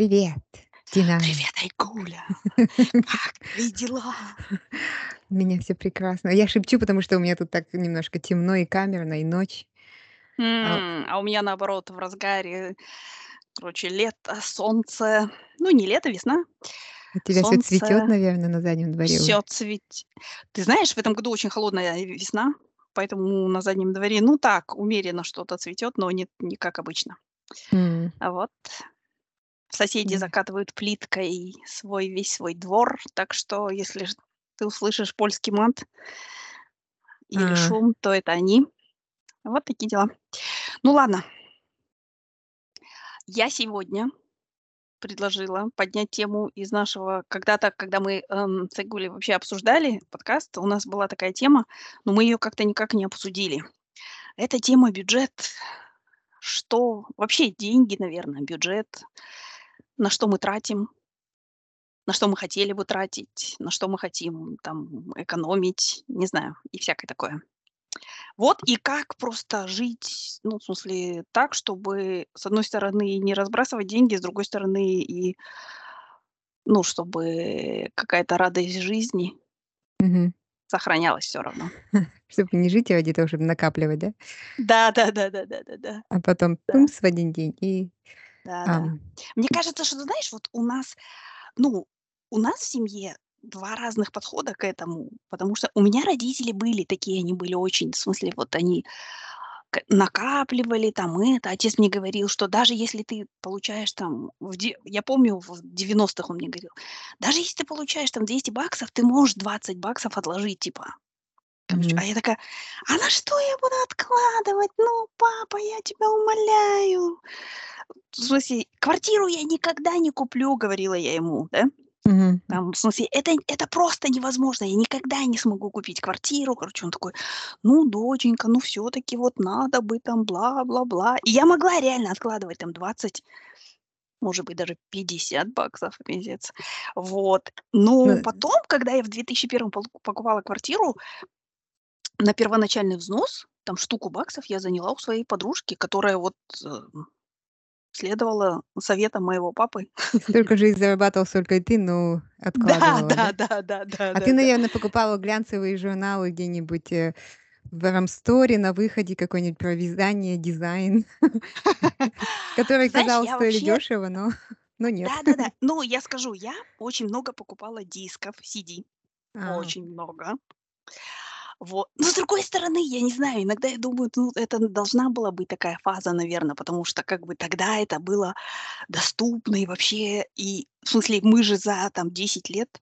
Привет, Дина. Привет, Айгуля! Как твои дела? У меня все прекрасно. Я шепчу, потому что у меня тут так немножко темно и камерно, и ночь. А, М, а у меня наоборот в разгаре, короче, лето, солнце. Ну, не лето, весна. у тебя все цветет, Солнце, наверное, на заднем дворе уже. все цвет. Ты знаешь, в этом году очень холодная весна, поэтому на заднем дворе, ну так, умеренно что-то цветет, но не, не как обычно. М, А вот соседи закатывают плиткой свой весь свой двор, так что если ты услышишь польский мат или А, шум, то это они. Вот такие дела. Ну ладно, я сегодня предложила поднять тему из нашего когда-то, когда мы, эм, с Айгулей вообще обсуждали подкаст, у нас была такая тема, но мы ее как-то никак не обсудили. Это тема бюджет. Что вообще деньги, наверное, бюджет, на что мы тратим, на что мы хотели бы тратить, на что мы хотим там экономить, не знаю, и всякое такое. Вот и как просто жить, ну, в смысле, так, чтобы, с одной стороны, не разбрасывать деньги, с другой стороны, и, ну, чтобы какая-то радость жизни мгм. сохранялась все равно. Чтобы не жить ради того, чтобы накапливать, да? Да, да, да, да, да, да, да, А потом да, пумс в один день и да. Мне кажется, что, знаешь, вот у нас, ну, у нас в семье два разных подхода к этому, потому что у меня родители были такие, они были очень, в смысле, вот они накапливали там это. Отец мне говорил, что даже если ты получаешь там в де я помню, в девяностых он мне говорил: "Даже если ты получаешь там 200 баксов, ты можешь 20 баксов отложить, типа". Короче, Мгм. а я такая: "А на что я буду откладывать? Ну, папа, я тебя умоляю". В смысле, квартиру я никогда не куплю, говорила я ему, да. Мгм. Там, в смысле, это это просто невозможно. Я никогда не смогу купить квартиру. Короче, он такой: "Ну, доченька, ну все таки вот надо бы там бла-бла-бла". И я могла реально откладывать там 20, может быть, даже 50 баксов, пиздец. Вот. Но Ну, потом, когда я в 2001 полу покупала квартиру, на первоначальный взнос, там штуку баксов я заняла у своей подружки, которая вот, э, следовала советам моего папы. столько же и зарабатывал, столько и ты, ну, Да, откладывала, да? да, да, да, да, А ты, да, да. наверное, покупала глянцевые журналы где-нибудь, э, в "Рамсторе", на выходе какой-нибудь про вязание, дизайн, знаешь, казалось, стоили дешево, но но нет. Да-да-да. Ну, я скажу, я очень много покупала дисков, CD, А, очень много. Вот. Но с другой стороны, я не знаю, иногда я думаю, ну, это должна была быть такая фаза, наверное, потому что как бы тогда это было доступно и вообще, и в смысле мы же за там 10 лет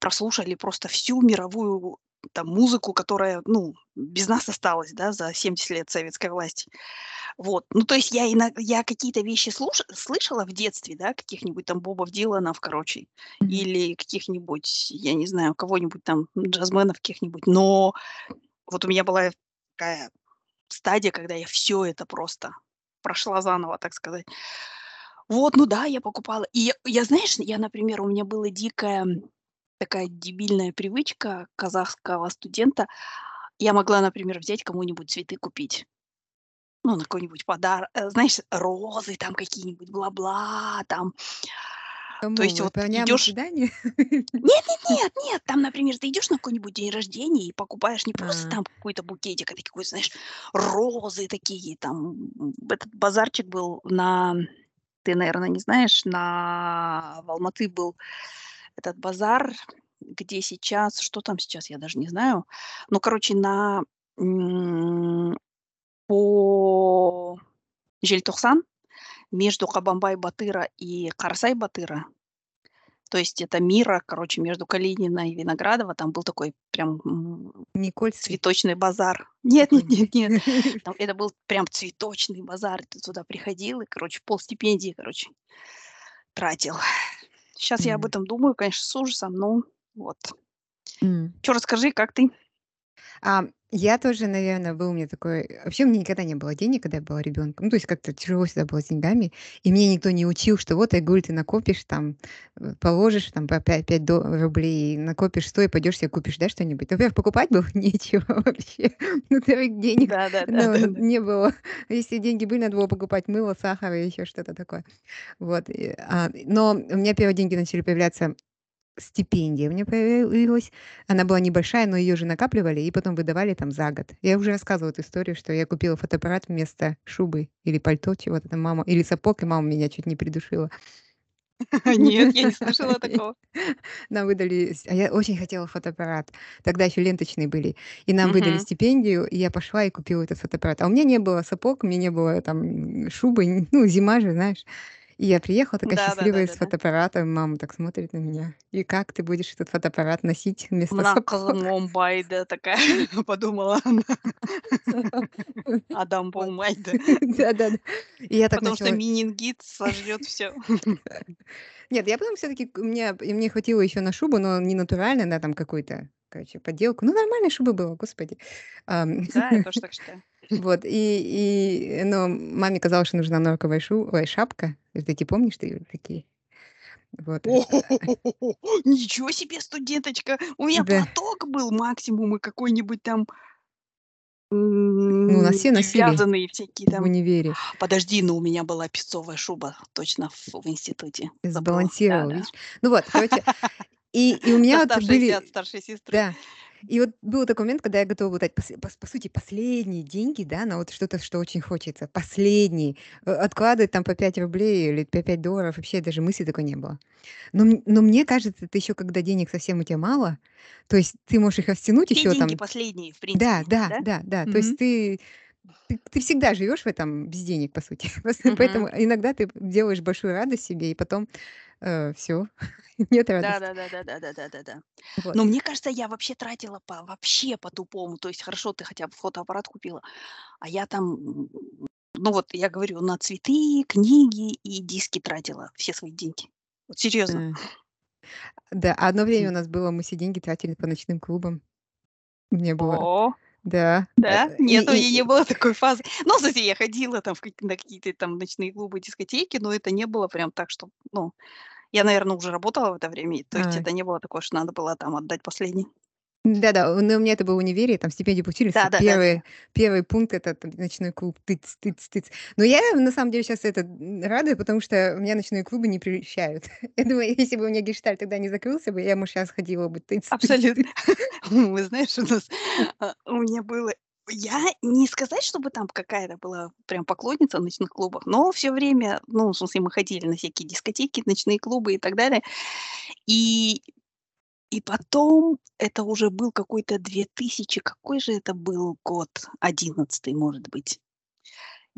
прослушали просто всю мировую там музыку, которая, ну, без нас осталась, да, за 70 лет советской власти. Вот. Ну, то есть я ино я какие-то вещи слуш слышала в детстве, да, каких-нибудь там Бобов Диланов, короче, мгм. или каких-нибудь, я не знаю, кого-нибудь там, джазменов каких-нибудь. Но вот у меня была такая стадия, когда я все это просто прошла заново, так сказать. Вот, ну да, я покупала. И я я, знаешь, я, например, у меня была дикая такая дебильная привычка казахского студента. Я могла, например, взять кому-нибудь цветы купить. Ну, на какой-нибудь подар э, знаешь, розы там какие-нибудь, бла-бла там. То есть Кому? Вот вот парням на идешь нет нет нет нет, там, например, ты идешь на какой-нибудь день рождения и покупаешь не просто А, там какой-то букетик, а какой-то, знаешь, розы такие там. Этот базарчик был на ты, наверное, не знаешь, на Алматы был этот базар, где сейчас что там сейчас, я даже не знаю. Ну, короче, на, по Желтоқсан между Кабанбай-Батыра и Карсай-Батыра. То есть это мира, короче, между Калинина и Виноградова. Там был такой прям, Никольский цветочный базар. Нет нет нет нет. Там это был прям цветочный базар. Ты туда приходил и, короче, полстипендии, короче, тратил. Сейчас я об этом думаю, конечно, с ужасом, но вот. м. Чё, расскажи, как ты? А, я тоже, наверно, был у меня такой вообще у меня никогда не было денег, когда я была ребенком. Ну, то есть как-то тяжело всегда было с деньгами. И меня никто не учил, что вот, Айгуль, ты накопишь там, э, положишь там по 5 5 до рублей, накопишь 100 и пойдешь себе купишь, да, что-нибудь. Во-первых, покупать было нечего вообще. Во-вторых, денег, Да да да ну, да да. не было. Если деньги были, надо было покупать мыло, сахар и еще что-то такое. Вот, а, но у меня первые деньги начали появляться стипендия меня появилась. Она была небольшая, но ее же накапливали и потом выдавали там за год. Я уже рассказывала эту историю, что я купила фотоаппарат вместо шубы или пальто чего-то там мама или сапог, и мама меня чуть не придушила. Нет, я не слышала такого. Нам выдали а я очень хотела фотоаппарат. Тогда еще ленточные были. И нам выдали стипендию, и я пошла и купила этот фотоаппарат. А у меня не было сапог, у меня не было там, шубы, ну, зима же, знаешь. И я приехала такая Да да да счастливая с да да. фотоаппаратом, мама так смотрит на меня: "И как ты будешь этот фотоаппарат носить вместо сапог?" кызым омбайды такая, подумала она. Адам Вот. болмайды. Да-да-да. Потому что начала менингит сожрёт всё. Нет, я потом всё-таки к мне мне хватило еще на шубу, но не натуральную, да, там какую-то, короче, подделку. Ну, нормальная шуба была, господи. Да, я тоже так считаю. Вот, и и, но маме казалось, что нужна норковая шу ой, шапка. Вот эти, помнишь ты такие? Вот. О, ничего себе, студенточка! У меня Да. платок был максимум и какой-нибудь там Ну, у нас все носили вязаные всякие в там. универе. Подожди, но у меня была песцовая шуба точно в в институте. Забыла. Сбалансировала, Да-да. видишь? Ну вот, короче, и и у меня вот были старшей сестры. да. И вот был такой момент, когда я готова была дать пос по сути, последние деньги, да, на вот что-то, что очень хочется. Последние. Э, откладывать там по 5 рублей или по 5 долларов, вообще даже мысли такой не было. Но но мне кажется, это еще когда денег совсем у тя мало, то есть ты можешь их растянуть еще деньги там последние, в Да, принципе, да, да? да, да. То есть ты ты ты всегда живешь в этом без денег, по сути. Мгм. поэтому иногда ты делаешь большую радость себе, и потом, э, все, нет радости. Да, да, да, да, да, да, да, да. Вот. Но мне кажется, я вообще тратила по вообще по тупому. То есть хорошо, ты хотя бы фотоаппарат купила, а я там, ну вот я говорю, на цветы, книги и диски тратила все свои деньги. Вот серьезно. Э, да, одно время у нас было, мы все деньги тратили по ночным клубам. Мне было. О, да, э, да? и Нет, у меня и не и было такой фазы. Ну, смысле, я ходила там в каки на какие-то там ночные клубы, дискотеки, но это не было прям так, что, ну, я, наверно, уже работала в это время, и то есть А. это не было такое, что надо было там отдать последний. Да-да, но у меня это было в универе, там стипендию получили, Да да да да первый первый пункт- это т ночной клуб. Тыц тыц тыц. Но я на самом деле щас это, рада, потому что меня ночные клубы не прельщают. Я думаю, если бы у меня гештальт тогда не закрылся бы, я, может, щас ходила бы тыц Абсолютно. Вы знаешь, у нас, а, у меня было я не сказать, чтобы там какая-то была прям поклонница ночных клубов, но всё время, ну, в смысле, мы ходили на всякие дискотеки, ночные клубы и так далее. И и потом это уже был какой-то 2000 какой же это был год? 11, может быть.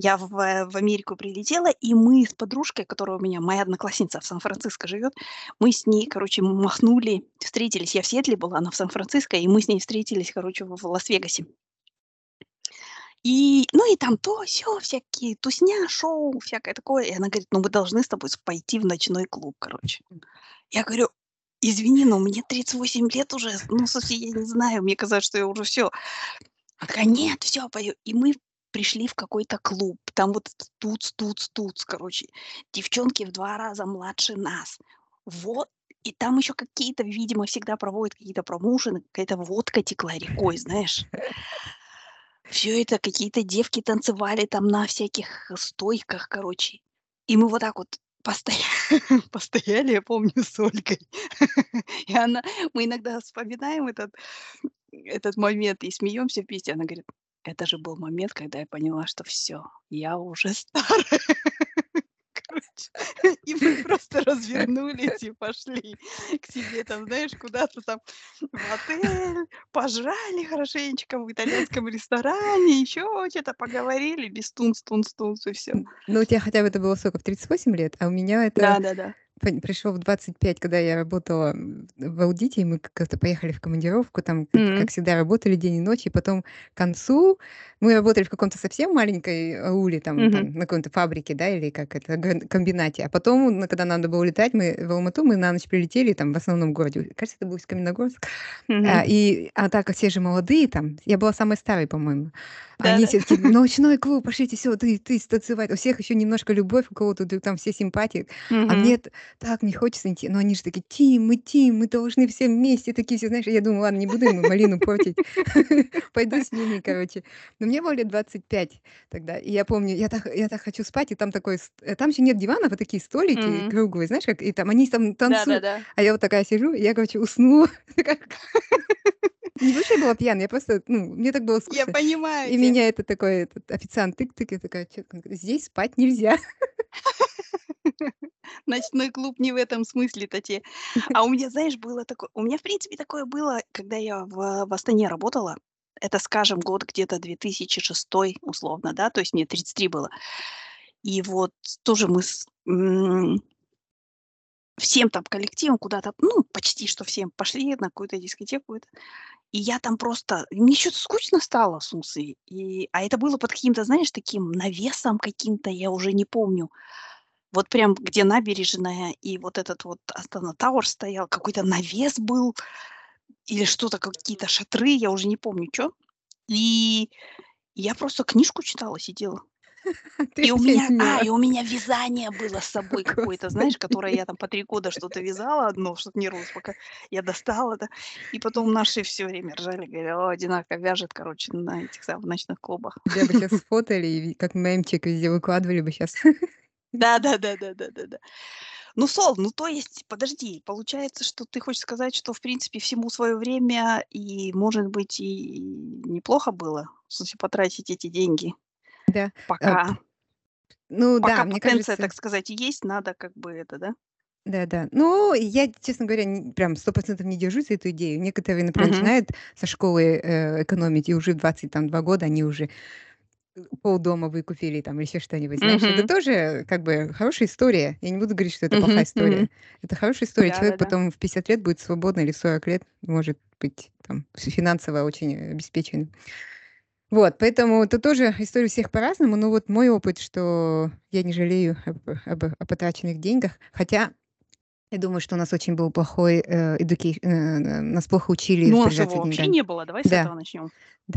Я в в Америку прилетела, и мы с подружкой, которая у меня, моя одноклассница, в Сан-Франциско живет, мы с ней, короче, махнули, встретились. Я в Сиэтле была, она в Сан-Франциско, и мы с ней встретились, короче, в в Лас-Вегасе. И, ну, и там то сё, всякие тусня, шоу, всякое такое. И она говорит: "Ну, мы должны с тобой пойти в ночной клуб, короче". Я говорю: "Извини, но мне 38 лет уже, ну, смысле, я не знаю, мне казалось, что я уже всё". Она такая: "Нет, всё, пою". И мы пришли в какой-то клуб. Там вот этот туц туц туц, короче. Девчонки в 2 раза младше нас. Вот. И там еще какие-то, видимо, всегда проводят какие-то промоушены, какая-то водка текла рекой, знаешь. Всё это какие-то девки танцевали там на всяких стойках, короче. И мы вот так вот постоя постояли, я помню, с Ольгой. И она мы иногда вспоминаем этот этот момент и смеемся вместе. Она говорит: "Это же был момент, когда я поняла, что всё, я уже старая". Короче, и мы просто развернулись и пошли к себе там, знаешь, куда-то там в отель, пожрали хорошенечко в итальянском ресторане, еще чё-то поговорили без тунц тунц тунц и всё. Н ну, у тя хотя бы это было сколько, в 38 лет, а у меня это Да да да. Пришло в 25, когда я работала, в аудите, и мы как-то поехали в командировку, там, как как всегда, работали день и ночь, и потом к концу мы работали в каком-то совсем маленькой ауле, там Мгм. там на какой-то фабрике, да, или как это, комбинате. А потом, когда надо было улетать, мы в Алмату, мы на ночь прилетели, там в основном городе, кажется, это был Усть-Каменогорск. Мгм. А, и, а так как все же молодые там, я была самой старой, по-моему. Они Да-да. все такие: "Ночной клуб, пошлите, всё, ты ты станцевать". У всех еще немножко любовь, у кого-то там все симпатии. А Мгм. мне так не хочется идти. Но они же такие: "Тим, мы Тим, мы должны все вместе". Такие все, знаешь, я думаю: "Ладно, не буду ему малину портить". Пойду с ними, короче. Но мне было лет 25 тогда. И я помню, я так я так хочу спать, и там такой э, там же нет диванов, а такие столики Мгм. круглые, знаешь, как, и там они там танцуют. Да-да-да. А я вот такая сижу, и я, короче, уснула. Не потому что я была пьяная, я просто, ну, мне так было Я скучно. понимаю И меня этот такой этот официант тык-тык, я такая: "Здесь спать нельзя". Ночной клуб не в этом смысле-то те. А у меня, знаешь, было такое у меня, в принципе, такое было, когда я в в Астане работала. Это, скажем, год где-то 2006 условно, да, то есть мне 33 было. И вот тоже мы с м всем там коллективом куда-то, ну, почти что всем пошли на какую-то дискотеку это. И я там просто мне чё-то скучно стало, смысле. И, а это было под каким-то, знаешь, таким навесом каким-то, я уже не помню. Вот прям где набережная и вот этот вот Астана Тауэр стоял, какой-то навес был или что-то, какие-то шатры, я уже не помню чё. И я просто книжку читала, сидела. И у меня а, и у меня вязание было с собой какое-то, знаешь, которое я там по 3 года что-то вязала одно, чтоб не рвалось, пока я достала, да. И потом наши всё время ржали, говорили: "О, одинаково вяжет, короче, на этих самых ночных клубах". Тебя бы щас сфотали и как мемчик везде выкладывали бы щас. Да-да-да-да-да-да-да. Ну, сол, ну, то есть, подожди, получается, что ты хочешь сказать, что, в принципе, всему свое время и, может быть, и неплохо было, в смысле, потратить эти деньги, Да, а, п пока ну пока да, мне потенция, так кажется сказать, есть, надо как бы это, да? Да-да. Ну, я, честно говоря, н прям 100 % не держусь за эту идею. Некоторые, например, Мгм. начинают со школы, э, экономить, и уже в 20 там 2 года они уже, э, полдома выкупили там или еще что-нибудь, знаешь. Это Мгм. тоже как бы хорошая история. Я не буду говорить, что это плохая Мгм, мгм. история. Это хорошая история. Человек Да-да-да. потом в 50 лет будет свободный или в 40 лет может быть там фи финансово очень обеспеченным. Вот, поэтому это тоже история у всех по-разному. Но вот мой опыт, что я не жалею об об о потраченных деньгах. Хотя я думаю, что у нас очень был плохой, э, educa э, нас плохо учили Ну, распоряжаться вообще деньгами. не было, давай с Да. этого начнем.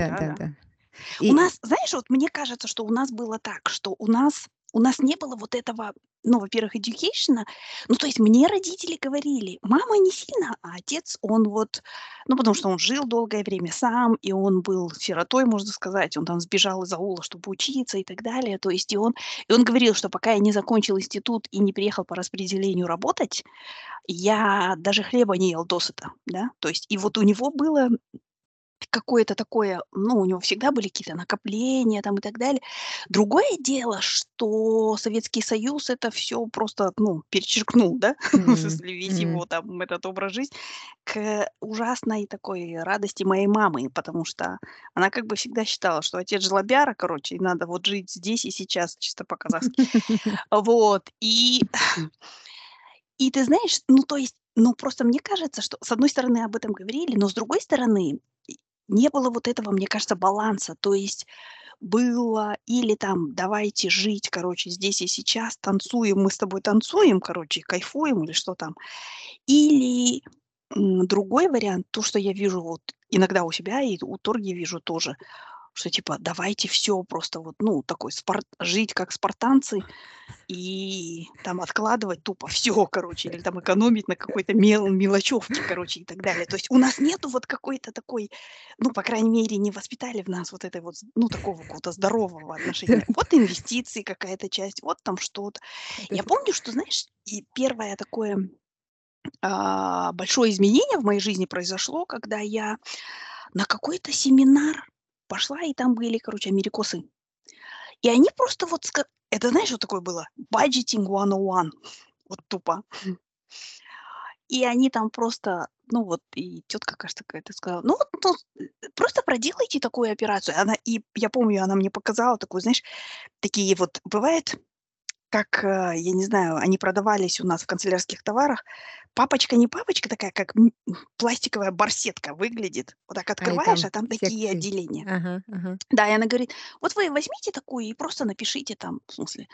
Да-да. Да-да-да. У И нас, знаешь, вот мне кажется, что у нас было так, что у нас у нас не было вот этого, ну, во-первых, эдьюкейшена. Ну, то есть мне родители говорили: "Мама не сильно, а отец, он вот" ну, потому что он жил долгое время сам, и он был сиротой, можно сказать. Он там сбежал из аула, чтобы учиться и так далее. То есть и он и он говорил, что пока я не закончил институт и не приехал по распределению работать, я даже хлеба не ел досыта, да. То есть и вот у него было какое-то такое, ну, у него всегда были какие-то накопления там и так далее. Другое дело, что Советский Союз это всё просто, ну, перечеркнул, да, смысле весь его там этот образ жизни, к ужасной такой радости моей мамы. Потому что она как бы всегда считала, что отец жлобяра, короче, и надо вот жить здесь и сейчас, чисто по-казахски. Вот, и и ты знаешь, ну, то есть, ну, просто мне кажется, что, с одной стороны, об этом говорили, но с другой стороны, не было вот этого, мне кажется, баланса. То есть было или там: "Давайте жить, короче, здесь и сейчас, танцуем, мы с тобой танцуем, короче, кайфуем", или что там. Или, другой вариант, то, что я вижу вот иногда у себя и у Торги вижу тоже, что типа: "Давайте всё просто вот, ну, такой спар жить как спартанцы и там откладывать тупо всё, короче, или там экономить на какой-то мел мелочевке, короче, и так далее". То есть у нас нету вот какой-то такой, ну, по крайней мере, не воспитали в нас вот этой вот, ну, такого какого-то здорового отношения. Вот инвестиции какая-то часть, вот там что-то. Я помню, что, знаешь, и первое такое, а, большое изменение в моей жизни произошло, когда я на какой-то семинар пошла, и там были, короче, америкосы. И они просто вот это знаешь, что такое было? Budgeting 101. Вот тупо. И они там просто, ну вот, и тетка, кажется, какая-то сказала: "Ну вот, ну, просто проделайте такую операцию". Она и я помню, она мне показала такую, знаешь, такие вот бывает как, э, я не знаю, они продавались у нас в канцелярских товарах. Папочка не папочка такая, как пластиковая барсетка выглядит. Вот так А, открываешь, там а там такие секции. отделения. Ага, ага. Да, и она говорит: "Вот вы возьмите такую и просто напишите там, в смысле,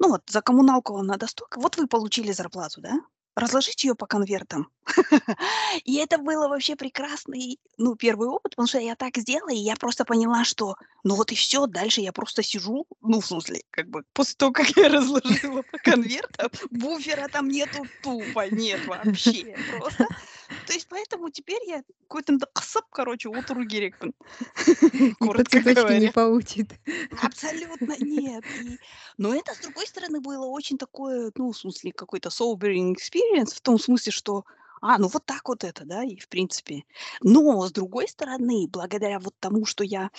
ну вот за коммуналку вам надо столько, вот вы получили зарплату, да? Разложите ее по конвертам". И это было вообще прекрасный, ну, первый опыт, потому что я так сделала, и я просто поняла, что ну вот и все, дальше я просто сижу, ну, в смысле, как бы после того, как я разложила по конвертам, буфера там нету тупо, нет вообще просто. То есть поэтому теперь я какой-то кысып, короче, отыру керекпін, коротко цветочке не говоря. получит. Абсолютно нет. И но это, с другой стороны, было очень такое, ну, в смысле, какой-то sobering experience, в том смысле, что, а, ну вот так вот это, да, и в принципе. Но, с другой стороны, благодаря вот тому, что я,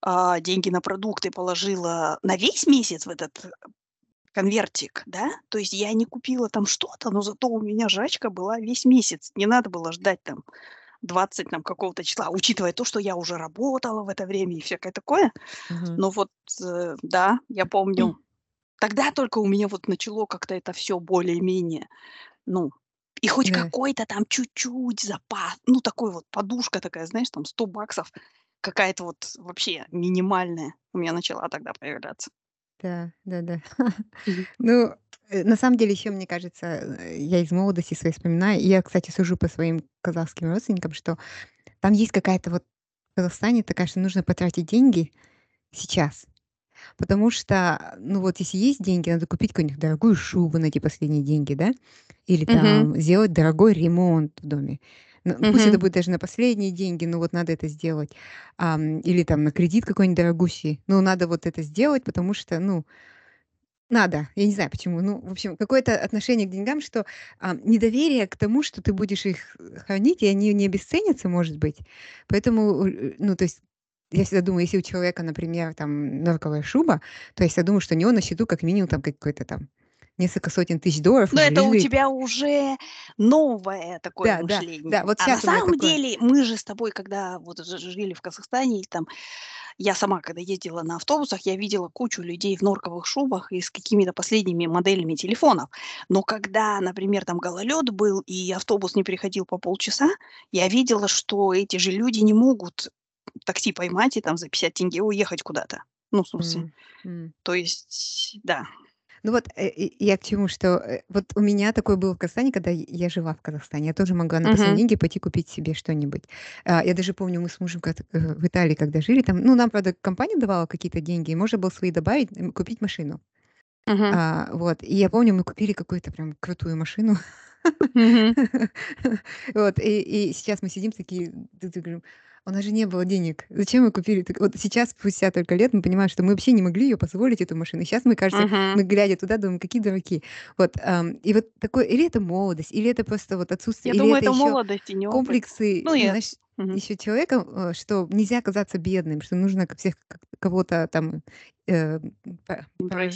а, деньги на продукты положила на весь месяц в этот, конвертик, да, то есть я не купила там что-то, но зато у меня жрачка была весь месяц. Не надо было ждать там 20 там какого-то числа, учитывая то, что я уже работала в это время и всякое такое. Мгм. Но вот, э, да, я помню, тогда только у меня вот начало как-то это все более-менее, ну, и хоть Да. какой-то там чуть-чуть запас, ну, такой вот подушка такая, знаешь, там 100 баксов, какая-то вот вообще минимальная у меня начала тогда появляться. Да, да-да. Мгм. Ну, э, на самом деле, еще, мне кажется, э, я из молодости своей вспоминаю, и я, кстати, сужу по своим казахским родственникам, что там есть какая-то вот в Казахстане такая, что нужно потратить деньги сейчас. Потому что, ну вот если есть деньги, надо купить какую-нибудь дорогую шубу на эти последние деньги, да, или Мгм. там сделать дорогой ремонт в доме. Ну, пусть это Мгм. будет даже на последние деньги, но вот надо это сделать. Ам, или там на кредит какой-нибудь дорогущий. Ну, надо вот это сделать, потому что, ну, надо. Я не знаю почему. Ну, в общем, какое-то отношение к деньгам, что а, недоверие к тому, что ты будешь их э, хранить, и они не обесценятся, может быть. Поэтому, э, ну, то есть я всегда думаю, если у человека, например, там норковая шуба, то я всегда думаю, что у него на счету как минимум там какой-то там несколько сотен тысяч долларов Но это у лежит. тебя уже новое такое Да, да, да, мышление. вот А на у самом такое. деле мы же с тобой, когда вот жили в Казахстане, там я сама, когда ездила на автобусах, я видела кучу людей в норковых шубах и с какими-то последними моделями телефонов. Но когда, например, там гололед был и автобус не приходил по полчаса, я видела, что эти же люди не могут такси поймать и там за 50 тенге уехать куда-то. Ну, в смысле, м. то есть, да. Ну вот, э, я к чему, что, э, вот у меня такое было в Казахстане, когда я жила в Казахстане. Я тоже могла на последние Мгм. деньги пойти купить себе что-нибудь. А, я даже помню, мы с мужем э, в Италии, когда жили там, ну, нам, правда, компания давала какие-то деньги, и можно было свои добавить, купить машину. Мгм. А, вот, и я помню, мы купили какую-то прям крутую машину. Вот, и сейчас мы сидим такие, "У нас же не было денег. Зачем мы купили?" Вот сейчас, спустя только лет, мы понимаем, что мы вообще не могли ее позволить, эту машину. Сейчас мы, кажется, Мгм. мы, глядя туда, думаем: "Какие дураки". Вот, ам, и вот такое или это молодость, или это просто вот Я отсутствие, или думаю, это это молодость и не опыт. комплексы, Ну, ну, я знаешь, Мгм. еще человека, э, что нельзя казаться бедным, что нужно как всех кого-то там, э, по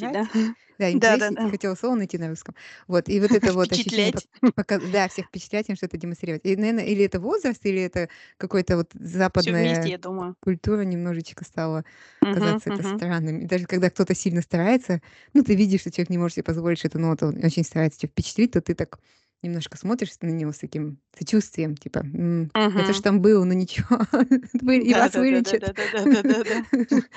да? поражать. Да, импрессить, Да-да-да. хотела слово найти на русском. Вот, и вот это вот ощущение пок Впечатлять. пока да, всех впечатлять, им что-то демонстрировать. И, наверно, или это возраст, или это какой-то вот Всё вместе, западная я думаю. культура немножечко стала Мгм, казаться это мгм. странным. И даже когда кто-то сильно старается, ну, ты видишь, что человек не может себе позволить что-то, вот он очень старается тебя впечатлить, то ты так немножко смотришь на него с таким сочувствием, типа, угу. это ж там было, но ничего, и вас вылечат.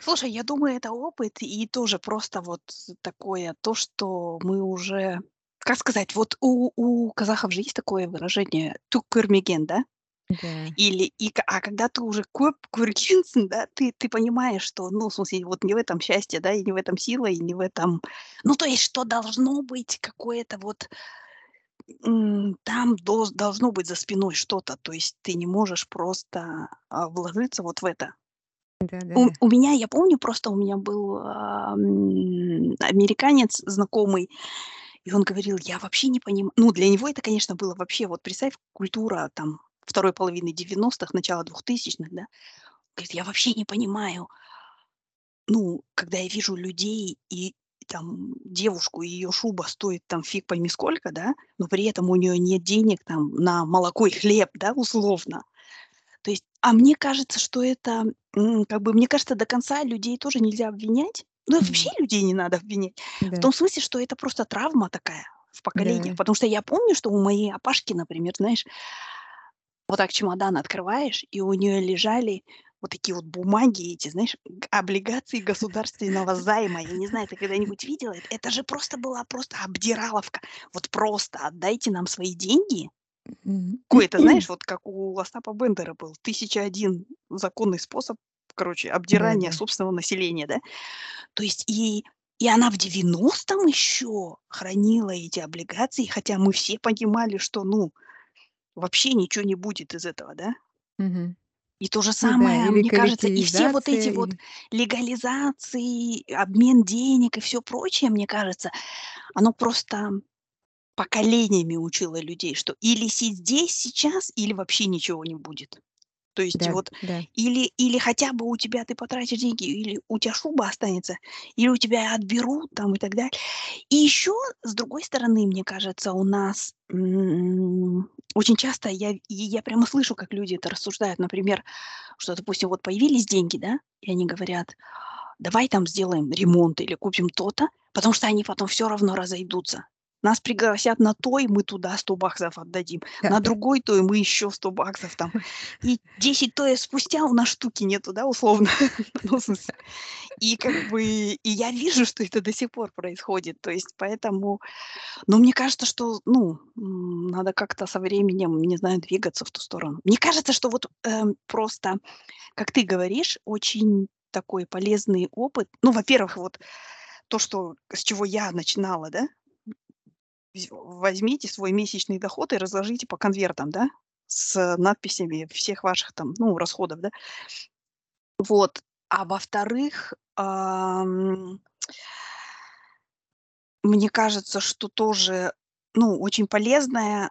Слушай, я думаю, это опыт и тоже просто вот такое, то, что мы уже, как сказать, вот у, у казахов же есть такое выражение «тукырмеген», да? Да. Или и а когда ты уже көргенсің, да, ты ты понимаешь, что, ну, в смысле, вот не в этом счастье, да, и не в этом сила, и не в этом ну, то есть, что должно быть какое-то вот, там долж должно быть за спиной что-то. То есть ты не можешь просто, а, вложиться вот в это. У Да-да-да. у меня, я помню, просто у меня был, ам, американец знакомый, и он говорил: "Я вообще не поним" Ну, для него это, конечно, было вообще, вот представь, культура там второй половины девяностых, начала двухтысячных, да. Говорит: "Я вообще не понимаю" ну, когда я вижу людей и там девушку, и ее шуба стоит там фиг пойми сколько, да, но при этом у нее нет денег там на молоко и хлеб, да, условно. То есть, а мне кажется, что это, как бы, мне кажется, до конца людей тоже нельзя обвинять. Ну вообще людей не надо обвинять. В Да. том смысле, что это просто травма такая в поколениях. Да. Потому что я помню, что у моей опашки, например, знаешь вот так чемодан открываешь, и у неё лежали вот такие вот бумаги эти, знаешь, облигации государственного займа. Я не знаю, ты когда-нибудь видела это? Это же просто была просто обдираловка. Вот просто отдайте нам свои деньги. Какой-то, знаешь, вот как у Остапа Бендера был 1001 законный способ, короче, обдирания собственного населения, да. То есть и и она в 90 ещё хранила эти облигации, хотя мы все понимали, что, ну, вообще ничего не будет из этого, да. Мгм. И то же Ну да, самое, мне кажется, и все вот эти вот легализации, обмен денег и всё прочее, мне кажется, оно просто поколениями учило людей, что или здесь, сейчас, или вообще ничего не будет. То есть Да, вот да. или или хотя бы у тебя ты потратишь деньги, или у тя шуба останется, или у тебя отберут там и так далее. И ещё, с другой стороны, мне кажется, у нас, м, очень часто я я прямо слышу, как люди это рассуждают. Например, что, допустим, вот появились деньги, да, и они говорят: "Давай там сделаем ремонт или купим то-то", потому что они потом всё равно разойдутся. Нас пригласят на той, мы туда 100 баксов отдадим, на другой той мы еще 100 баксов там. И 10 тоев спустя у нас штуки нету, да, условно. И как бы, и я вижу, что это до сих пор происходит. То есть поэтому, но мне кажется, что, ну, надо как-то со временем, не знаю, двигаться в ту сторону. Мне кажется, что вот, эм, просто, как ты говоришь, очень такой полезный опыт. Ну, во-первых, вот то, что с чего я начинала, да. Возьмите свой месячный доход и разложите по конвертам, да, с надписями всех ваших там, ну, расходов, да. Вот. А во-вторых, мне кажется, что тоже, ну, очень полезное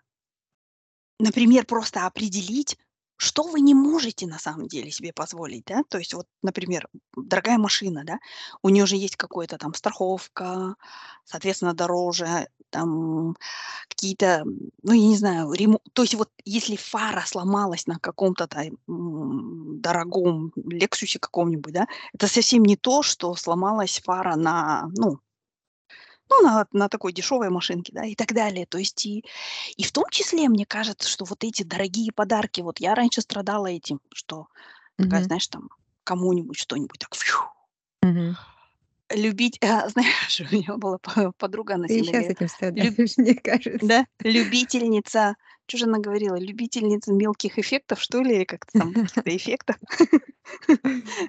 например, просто определить, что вы не можете на самом деле себе позволить, да. То есть вот, например, дорогая машина, да, у неё же есть какой-то там страховка, соответственно, дороже, там какие-то, ну, я не знаю, ремо то есть вот если фара сломалась на каком-то дорогом "Лексусе" каком-нибудь, да, это совсем не то, что сломалась фара на, ну ну, на на такой дешевой машинке, да, и так далее. То есть и и в том числе, мне кажется, что вот эти дорогие подарки, вот я раньше страдала этим, что такая, Мгм. знаешь, там кому-нибудь что-нибудь так фью. Мгм. Любить, а, знаешь, у меня была по подруга, она Ты говорила: этим страдаешь, мне кажется. да, любительница, чё же она говорила, любительница мелких эффектов, что ли, или как-то там, каких-то эффектов.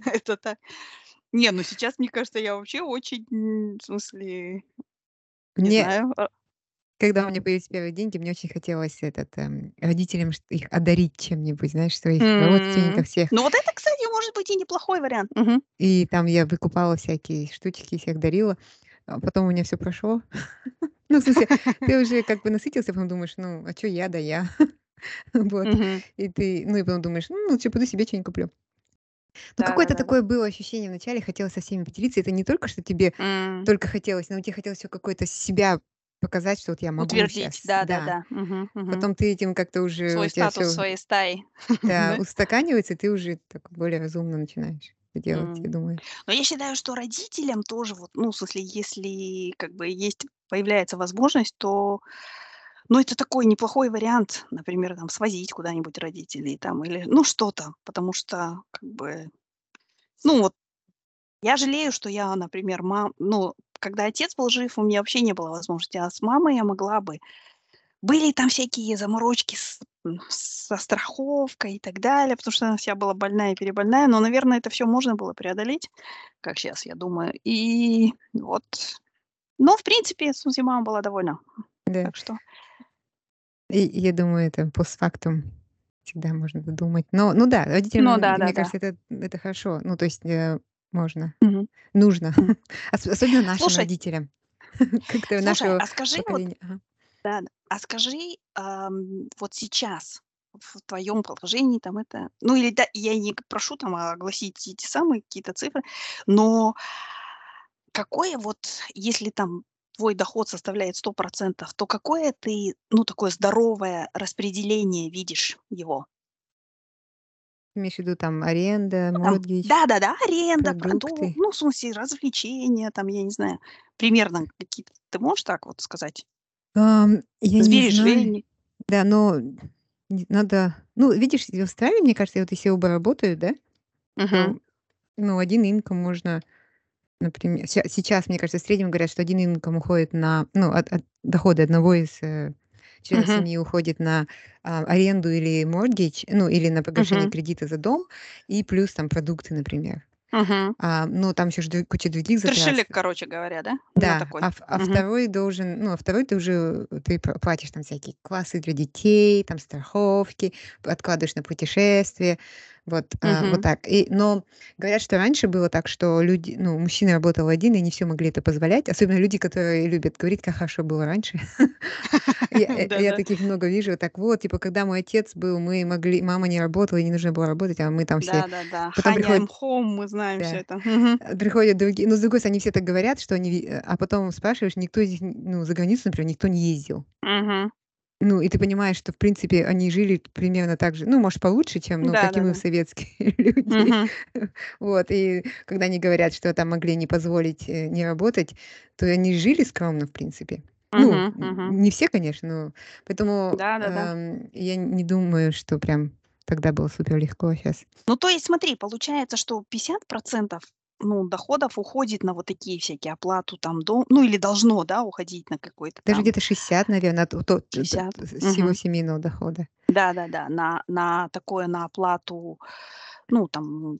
Это так. Не, ну сейчас, мне кажется, я вообще очень, в смысле, не Мне знаю, а когда у меня появились первые деньги, мне очень хотелось этот, эм, родителям их одарить чем-нибудь, знаешь, своих М. родственников всех. Ну, вот это, кстати, может быть и неплохой вариант. Мгм. И там я выкупала всякие штучки, всех дарила, а потом у меня всё прошло. Ну, в смысле, ты уже как бы насытился, потом думаешь: "Ну, а чё я, да я". Вот. И ты, ну, и потом думаешь: "Ну, лучше пойду себе чё-нибудь куплю". Ну, какое-то Да-да-да-да. такое было ощущение вначале, хотелось со всеми поделиться. Это не только, что тебе М. только хотелось, но те хотелось ещё какое-то себя показать, что вот я могу Утвердить, щас. Да. да-да-да. Мгм, мгм. Потом ты этим как-то уже, Свой статус в всё, своей стае, да, да? устаканивается, и ты уже так более разумно начинаешь делать, я М. думаю. Но я считаю, что родителям тоже вот, ну, в смысле, если как бы есть появляется возможность, то, ну, это такой неплохой вариант, например, там свозить куда-нибудь родителей там или, ну, что-то. Потому что как бы, ну, вот я жалею, что я, например, ма ну, когда отец был жив, у меня вообще не было возможности, а с мамой я могла бы. Были там всякие заморочки с со страховкой и так далее, потому что она вся была больная-перебольная, но, наверно, это всё можно было преодолеть, как щас я думаю. И вот. Но, в принципе, в смысле, мама была довольна. Да. Так что И я думаю, это постфактум всегда можно додумать. Но, ну да, Ну родителям, мне да-да-да. кажется, это это хорошо. Ну, то есть, э, можно, Мгм. нужно, ос особенно нашим Слушай родителям, как-то слушай, нашего а скажи вот, поколения. Ага. да, а скажи, ам, вот сейчас в твоём положении там это, ну, или да, я не прошу там огласить эти самые какие-то цифры, но какое вот, если там твой доход составляет 100 %, то какое ты, ну, такое здоровое распределение видишь его? Имеешь в виду там аренда, Ну, да-да-да, аренда, продукт, продукты? ну, в смысле, развлечения, там, я не знаю, примерно какие-то ты можешь так вот сказать? Ам, я не знаю. Да, но надо ну, видишь, в Австралии, мне кажется, вот если оба работают, да, то, ну, 1 инком можно, наприме ся сейчас, мне кажется, в среднем говорят, что 1 инком уходит на, ну, от от дохода одного из, э, членов Мгм. семьи уходит на, а, аренду или mortgage, ну, или на погашение Мгм. кредита за дом, и плюс там продукты, например. Мгм. А, ну, там еще куча других затрат. Трешелек, короче говоря, да? Да, такой. а а Мгм. 2 должен, ну, а 2 ты уже, ты платишь там всякие классы для детей, там страховки, откладываешь на путешествия. Вот, а, вот так. И, но говорят, что раньше было так, что люди, ну, мужчина работал один, и не все могли это позволять. Особенно люди, которые любят говорить, как хорошо было раньше. Я э, таких много вижу. Так вот, типа, когда мой отец был, мы могли мама не работала, и не нужно было работать, а мы там все Да-да-да. home, мы знаем да, это. Э, приходят другие. Но, с другой стороны, они все так говорят, что они э, а потом спрашиваешь, никто из них, ну, за границу, например, никто не ездил. Ну, и ты понимаешь, что, в принципе, они жили примерно так же, ну, может, получше, чем, ну, как и мы, Да-да-да. советские люди. Мгм. Вот, и когда они говорят, что там могли не позволить, э, не работать, то они жили скромно, в принципе. Ну, Мгм. Мгм. н не все, конечно, но поэтому, эм, я не думаю, что прям тогда было супер легко, а щас. Ну, то есть смотри, получается, что 50 %, ну, доходов уходит на вот такие всякие, оплату там до ну, или должно, да, уходить на какой-то Даже где-то 60, наверно, от то т т 60. с всего Мгм. семейного дохода. Да-да-да, на на такое, на оплату, ну, там,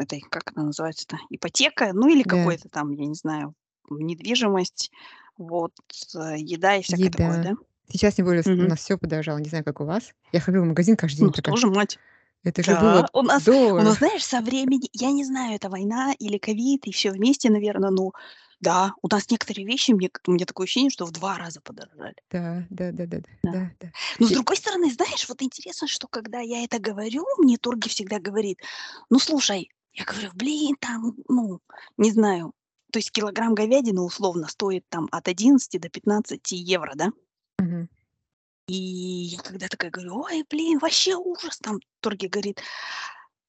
этой, как она называется-то, ипотека, ну, или Да. какой-то там, я не знаю, недвижимость, вот, э, еда и всякое такое, Еда. да? Сейчас, тем более, с у нас всё подорожало, не знаю, как у вас. Я хожу в магазин каждый день, такая: тоже, мать. "Это же было Да, у нас у нас, дорого". знаешь, со времени я не знаю, это война или ковид, и всё вместе, наверно, но да, у нас некоторые вещи, мне у меня такое ощущение, что в 2 раза подорожали. Да, да-да-да-да, Да. да-да. Но, с И другой стороны, знаешь, вот интересно, что когда я это говорю, мне Торги всегда говорит: "Ну, слушай,- я говорю,- блин, там, ну, не знаю, то есть килограмм говядины условно стоит там от 11 до 15 евро, да?" Мгм. И я когда такая говорю: "Ой, блин, вообще ужас там!" Торги говорит: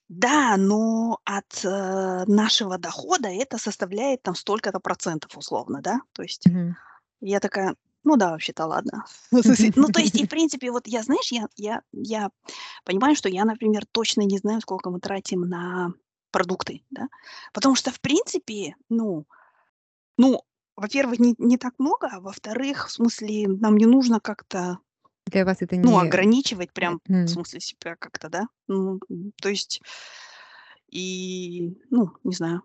"Да, но от, э, нашего дохода это составляет там столько-то процентов условно, да?" То есть Мгм. я такая: "Ну да, вообще-то ладно". Ну, ну, то есть, и в принципе, вот я, знаешь, я я я понимаю, что я, например, точно не знаю, сколько мы тратим на продукты, да. Потому что, в принципе, ну ну, во-первых, не не так много, а во-вторых, в смысле, нам не нужно как-то Для вас это ну, не ограничивать э, прям, в м. смысле, себя как-то, да. Ну, то есть и, ну, не знаю.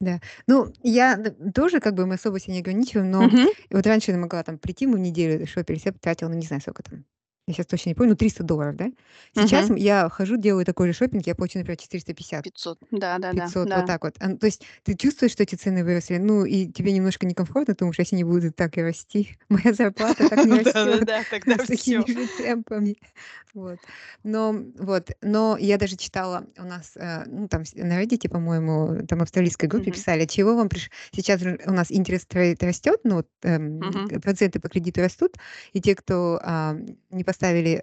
Да. Ну, я тоже, как бы, мы особо ся не ограничиваем, но Мгм. вот раньше я могла там прийти, мы неделю шопились, я потратила, ну, не знаю, сколько там, я щас точно не помню, ну, 300 долларов, да. Сейчас, м, я хожу, делаю такой же шопинг, я получу, например, 450, 500. Да-да-да, 500, вот да. так вот. Ан то есть ты чувствуешь, что эти цены выросли, ну, и тебе немножко некомфортно, думаешь: "А если они будут так и расти?" Моя зарплата так не растет Да-да-да, тогда с такими темпами. Вот. Но, вот, но я даже читала у нас, э, ну, там, на "Реддите", по-моему, там австралийской группе писали: "От чего вам приш" Сейчас у нас интерест рейт растет, ну, вот, эм, проценты по кредиту растут, и те, кто, ам, не поставили,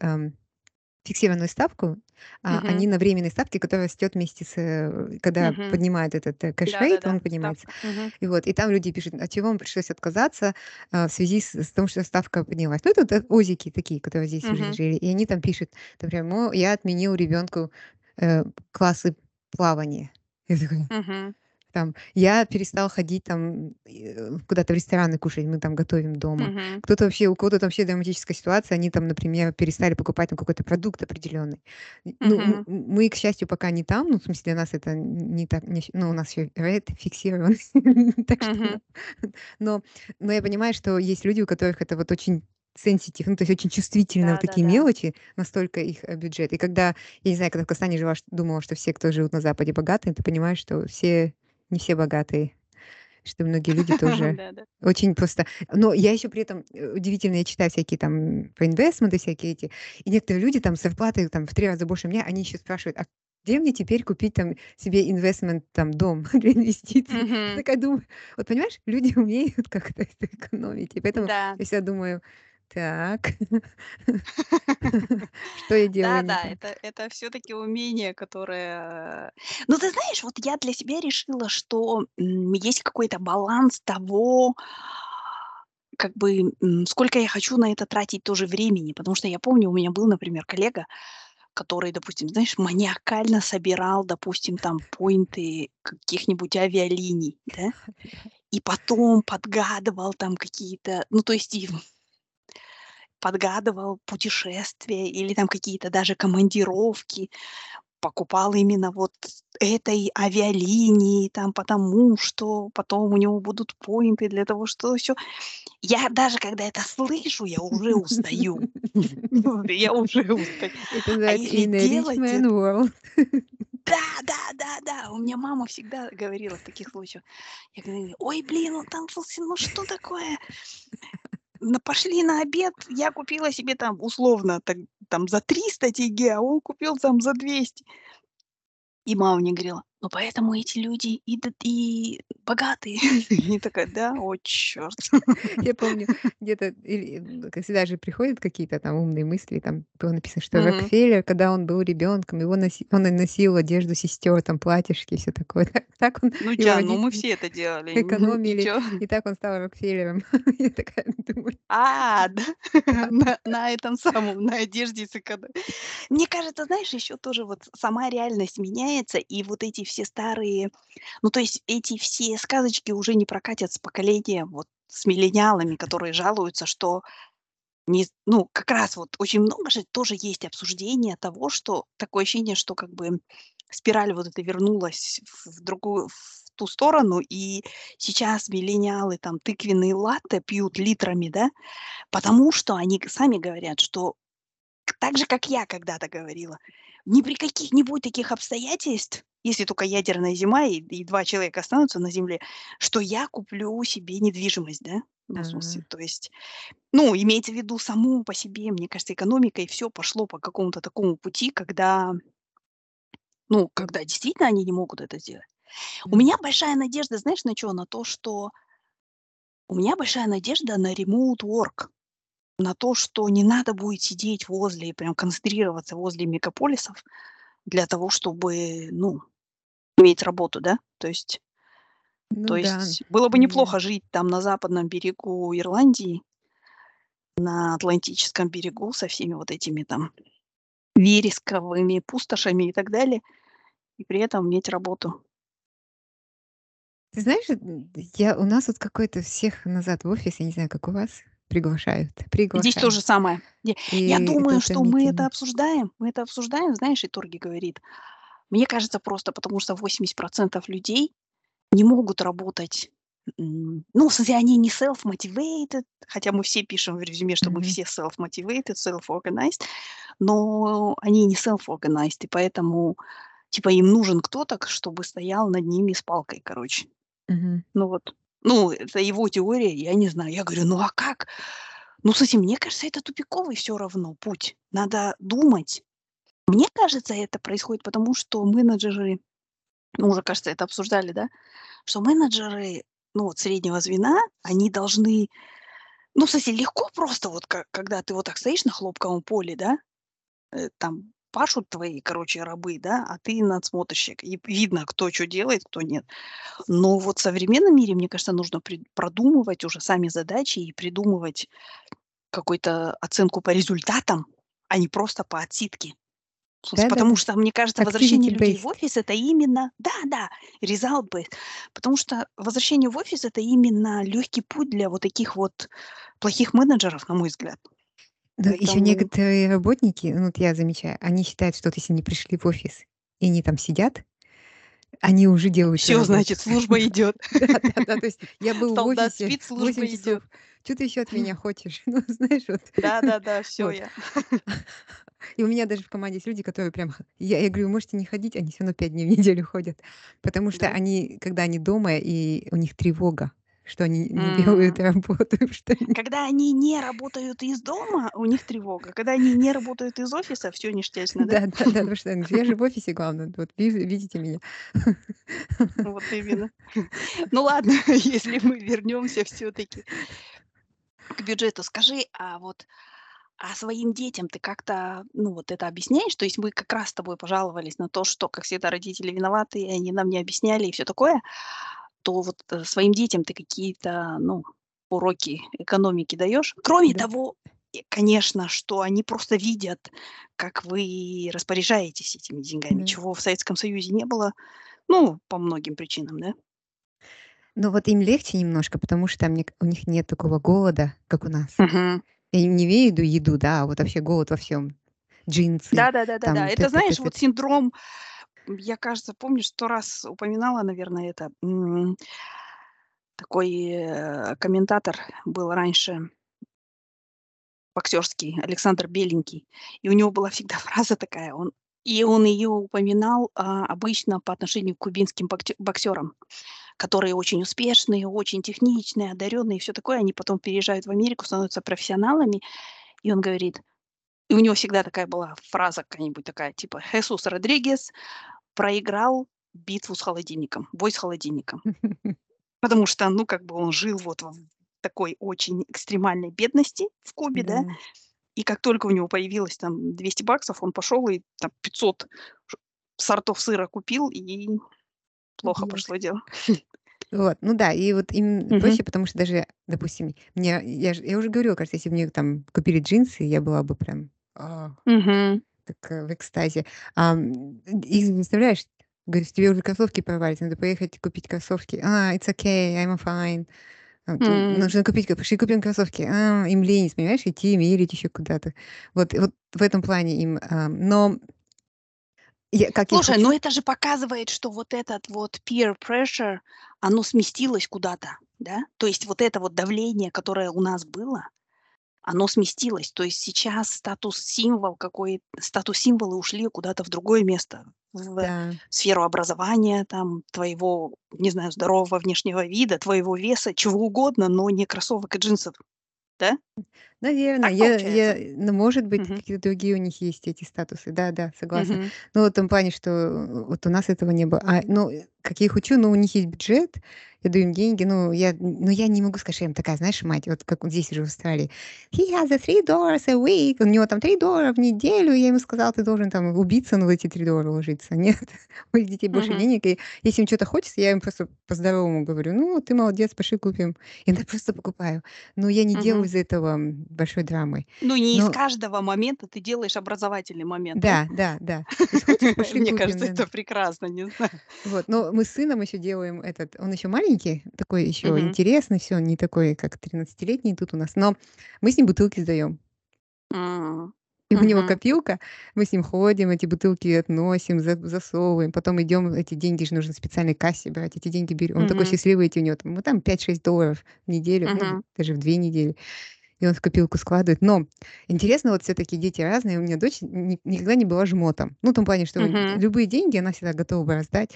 фиксированную ставку, а, Мгм. они на временной ставке, которая растет вместе с, э, когда Мгм. поднимают этот, э, cash rate, Да-да-да, он поднимается. ставка. Мгм. И вот, и там люди пишут: "От чего вам пришлось отказаться, а, в связи с с том, что ставка поднялась?" Ну, это вот, э, озики такие, которые здесь уже Мгм. жили, и они там пишут, например: "Мо я отменил ребенку, э, классы плавания". Я такая Мгм. Там: "Я перестал ходить там, э, куда-то в рестораны кушать, мы там готовим дома". Мгм. Кто-то вообще, у кого-то там вообще драматическая ситуация, они там, например, перестали покупать там какой-то продукт определенный. Н ну, мы, к счастью, пока не там, ну, в смысле, для нас это не так, не ну, у нас еще рейт фиксирован, так что, да. Но но я понимаю, что есть люди, у которых это вот очень sensitive, ну, то есть очень чувствительны на вот такие Да-да-да. мелочи, настолько их, э, бюджет. И когда, я не знаю, когда в Казахстане жила, думала, что все, кто живут на Западе, богатые, ты понимаешь, что все не все богатые, что многие люди тоже очень просто Но я еще при этом, э, удивительно, я читаю всякие там про инвестменты, всякие эти, и некоторые люди там с зарплатой там в 3 раза больше меня, они еще спрашивают: "А где мне теперь купить там себе инвестмент, там, дом для инвестиций?" Я Мгм. такая думаю, вот понимаешь, люди умеют как-то это экономить, и поэтому Да. я всегда думаю Так. Что я делаю Да-да, так? это это всё-таки умение, которое Ну, ты знаешь, вот я для себя решила, что, есть какой-то баланс того как бы, сколько я хочу на это тратить тоже времени. Потому что я помню, у меня был, например, коллега, который, допустим, знаешь, маниакально собирал, допустим, там поинты каких-нибудь авиалиний, да, Да. и потом подгадывал там какие-то, ну, то есть и подгадывал путешествия или там какие-то даже командировки, покупал именно вот этой авиалинии, там, потому что потом у него будут поинты для того, что всё. Я даже когда это слышу, я уже устаю. Я уже устаю. Это А называется. Да, да, да, да, у меня мама всегда говорила в таких случаях. Я говорю: "Ой, блин, там, слушай, ну что такое? Ну, пошли на обед, я купила себе там условно так там за 300 тенге, а он купил там за 200". И мама мне говорила: "Ну, поэтому эти люди и д и богатые". И такая: "Да, о чёрт". Я помню, где-то как всегда же приходят какие-то там умные мысли, там было написано, что. Рокфеллер, когда он был ребенком, его носи он носил одежду сестер, там платьишки и всё такое. Так так он Ну тя, ну мы все это делали. Экономили, и так он стал Рокфеллером. Я такая думаю А, да? На на этом самом, на одежде Мне кажется, знаешь, ещё тоже вот сама реальность меняется, и вот эти все старые. Ну, то есть эти все сказочки уже не прокатят с поколением вот с миллениалами, которые жалуются, что не ну, как раз вот очень много же тоже есть обсуждения того, что такое ощущение, что как бы спираль вот эта вернулась в другую, в ту сторону, и сейчас миллениалы там тыквенные латте пьют литрами, да, потому что они сами говорят, что так же, как я когда-то говорила: "Ни при каких не будет таких обстоятельств, если тока ядерная зима и и 2 человека останутся на Земле, что я куплю себе недвижимость", да. А. то есть, ну, имеется в виду само по себе, мне кажется, экономика и всё пошло по какому-то такому пути, когда ну, когда действительно они не могут это сделать. У М. меня большая надежда, знаешь, на чё? На то, что у меня большая надежда на remote work, на то, что не надо будет сидеть возле прям концентрироваться возле мегаполисов для того, чтобы, ну, иметь работу, да. То есть Ну то да, есть было бы неплохо жить там на западном берегу Ирландии на Атлантическом берегу со всеми вот этими там вересковыми пустошами и так далее, и при этом иметь работу. Ты знаешь, я у нас вот какой-то всех назад в офис, я не знаю, как у вас, приглашают Здесь то приглашают. же самое. Я я И думаю, что мы это обсуждаем мы это обсуждаем, знаешь, и Торги говорит. Мне кажется, просто потому что 80 % людей не могут работать, ну, в смысле, они не self-motivated, хотя мы все пишем в резюме, что мы Мгм. все self-motivated, self-organized, но они не self-organized, и поэтому, типа, им нужен кто-то, чтобы стоял над ними с палкой, короче. Мгм. Ну вот, ну, это его теория, я не знаю. Я говорю: "Ну, а как?" Ну, смысле, мне кажется, это тупиковый всё равно путь. Надо думать. Мне кажется, это происходит потому, что менеджеры, мы уже, кажется, это обсуждали, да, что менеджеры, ну, вот среднего звена, они должны ну, смысле, легко просто вот, ка когда ты вот так стоишь на хлопковом поле, да, э, там пашут твои, короче, рабы, да, а ты надсмотрщик, и видно, кто чё делает, кто нет. Но вот в современном мире, мне кажется, нужно продумывать уже сами задачи и придумывать какой-то оценку по результатам, а не просто по отсидке. Смысле, потому Да-да-да. что, мне кажется, возвращение Activity людей в based. офис- это именно да-да, result based. Потому что возвращение в офис- это именно лёгкий путь для вот таких вот плохих менеджеров, на мой взгляд. Да, Поэтому некоторые работники, ну, вот я замечаю, они считают, что вот если они пришли в офис и они там сидят, они уже делают Всё, работу. значит, служба идёт. Да-да-да, то есть я был в офисе спит, 8 служба идёт. чё ты ещё от меня хочешь? Ну, знаешь, вот. Да-да-да, всё Вот. я. И у меня даже в команде есть люди, которые прям я я говорю: "Вы можете не ходить", они всё равно 5 дней в неделю ходят. Потому что Да? они, когда они дома, и у них тревога, что они не делают М. работу, что они Когда они не работают из дома, у них тревога. Когда они не работают из офиса, всё ништячно, да? Да-да-да, потому что "Я же в офисе главный, вот ви видите меня". Вот именно. Ну ладно, если мы вернёмся всё-таки к бюджету. Скажи, а вот а своим детям ты как-то, ну, вот это объясняешь? То есть мы как раз с тобой пожаловались на то, что, как всегда, родители виноваты, и они нам не объясняли и все такое. То вот э, своим детям ты какие-то, ну, уроки экономики даешь? Кроме Да. того, конечно, что они просто видят, как вы распоряжаетесь этими деньгами, Да. чего в Советском Союзе не было, ну, по многим причинам, да? Ну, вот им легче немножко, потому что там ник у них нет такого голода, как у нас. Мгм. Я не имею в виду еду, да, а вот вообще голод во всем. Джинсы, Да-да-да-да-да. там Это, т т знаешь, т вот синдром, я, кажется, помнишь, 100 раз упоминала, наверное, это. Такой, э, комментатор был раньше боксерский, Александр Беленький. И у него была всегда фраза такая, он и он ее упоминал, а, обычно по отношению к кубинским боксерам, которые очень успешные, очень техничные, одаренные и всё такое. Они потом переезжают в Америку, становятся профессионалами. И он говорит, и у него всегда такая была фраза какая-нибудь такая, типа: "Хесус Родригес проиграл битву с холодильником, бой с холодильником". Потому что, ну, как бы он жил вот в такой очень экстремальной бедности в Кубе, да. Да. И как только у него появилось там 200 баксов, он пошел и там 500 ш сортов сыра купил, и плохо Вот. пошло дело. Вот, ну да, и вот им Мгм. проще, потому что даже, допустим, мне я я уже говорила, кажется, если бы мне там купили джинсы, я была бы прям, а, Мгм. такая в экстазе. Ам, и представляешь, говорит: "Тебе уже кроссовки порвались, надо поехать купить кроссовки". А, it's okay, I'm fine. А, М. нужно купить, пошли купим кроссовки. А, им лень, понимаешь, идти мерить еще куда-то. Вот вот в этом плане им, а, но я как я Слушай, ну хочу это же показывает, что вот этот вот peer pressure, оно сместилось куда-то, да? То есть вот это вот давление, которое у нас было, оно сместилось. То есть сейчас статус-символ какой статус-символы ушли куда-то в другое место, в Да. сферу образования, там, твоего, не знаю, здорового внешнего вида, твоего веса, чего угодно, но не кроссовок и джинсов. Да? Наверно, Так я получается? я ну, может быть, Мгм. какие-то другие у них есть эти статусы. Да-да, согласна. Мгм. Ну, в том плане, что, э, вот у нас этого не было. А, ну, э, как я их учу, ну, у них есть бюджет, я даю им деньги, ну, я ну, я не могу сказать, что я им такая, знаешь, мать, вот как вот здесь уже в Австралии. He has a $3 a week, у него там $3 в неделю. Я ему сказала: "Ты должен там убиться, но в эти $3 уложиться". Нет, у моих детей больше Мгм. денег, и если им чё-то хочется, я им просто по-здоровому говорю: "Ну, ты молодец, пошли купим". Иногда просто покупаю. Но я не делаю Мгм. из этого, м, большой драмы. Ну, не из Но каждого момента ты делаешь образовательный момент, да? Да, да, Мне кажется, это прекрасно, не знаю. Вот, но мы с сыном еще делаем этот он еще маленький, такой еще интересный, всё, не такой, как тринадцатилетний тут у нас, но мы с ним бутылки сдаем. М. И у него копилка, мы с ним ходим, эти бутылки относим, за засовываем, потом идем, эти деньги же нужно в специальной кассе брать, эти деньги берем. Он такой счастливый, эти у него там, ну, там 5-6 долларов в неделю, ну, даже в 2 недели, и он в копилку складывает. Но интересно, вот всё-таки дети разные. У меня дочь ни никогда не была жмотом. Ну, в том плане, что Мгм. любые деньги она всегда готова была раздать.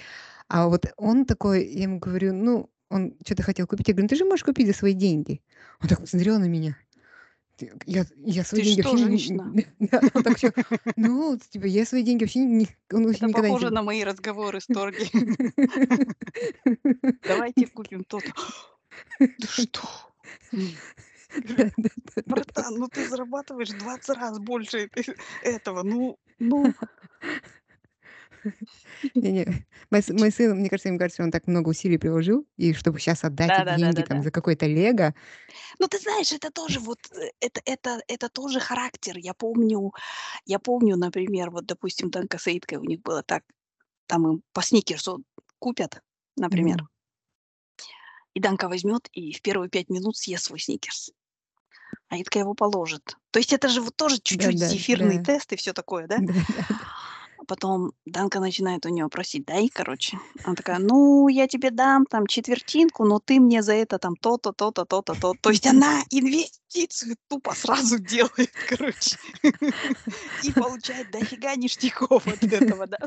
А вот он такой, я ему говорю, ну, он чё-то хотел купить, я говорю: "Ну, ты же можешь купить за свои деньги". Он так посмотрел на меня. Я я свои Ты деньги что, вообще н женщина? н да, он так ну, типа, я свои деньги вообще ни он вообще Это никогда не похоже типа на мои разговоры с торги. Давайте купим то-то. Ты что? "Братан, ну ты зарабатываешь в 20 раз больше этого, ну ну". Не не, мой мой сын, мне кажется, ему кажется, он так много усилий приложил, и чтобы щас отдать эти деньги там Да-да-да-да-да. за какое-то "Лего". Ну, ты знаешь, это тоже вот, э, это это это тоже характер. Я помню я помню, например, вот, допустим, Данка с Аиткой, у них было так, там им по "Сникерсу" купят, например. Мгм. И Данка возьмет и в первые 5 минут съест свой "Сникерс", Аитка его положит. То есть это же вот тоже чуть-чуть Да-да, зефирный да. тест и всё такое, да? Да-да-да. А потом Данка начинает у неё просить: "Дай, короче". Она такая: "Ну, я тебе дам там четвертинку, но ты мне за это там то-то, то-то, то-то, то". То есть она инвестицию тупо сразу делает, короче, и получает дофига ништяков от этого, да.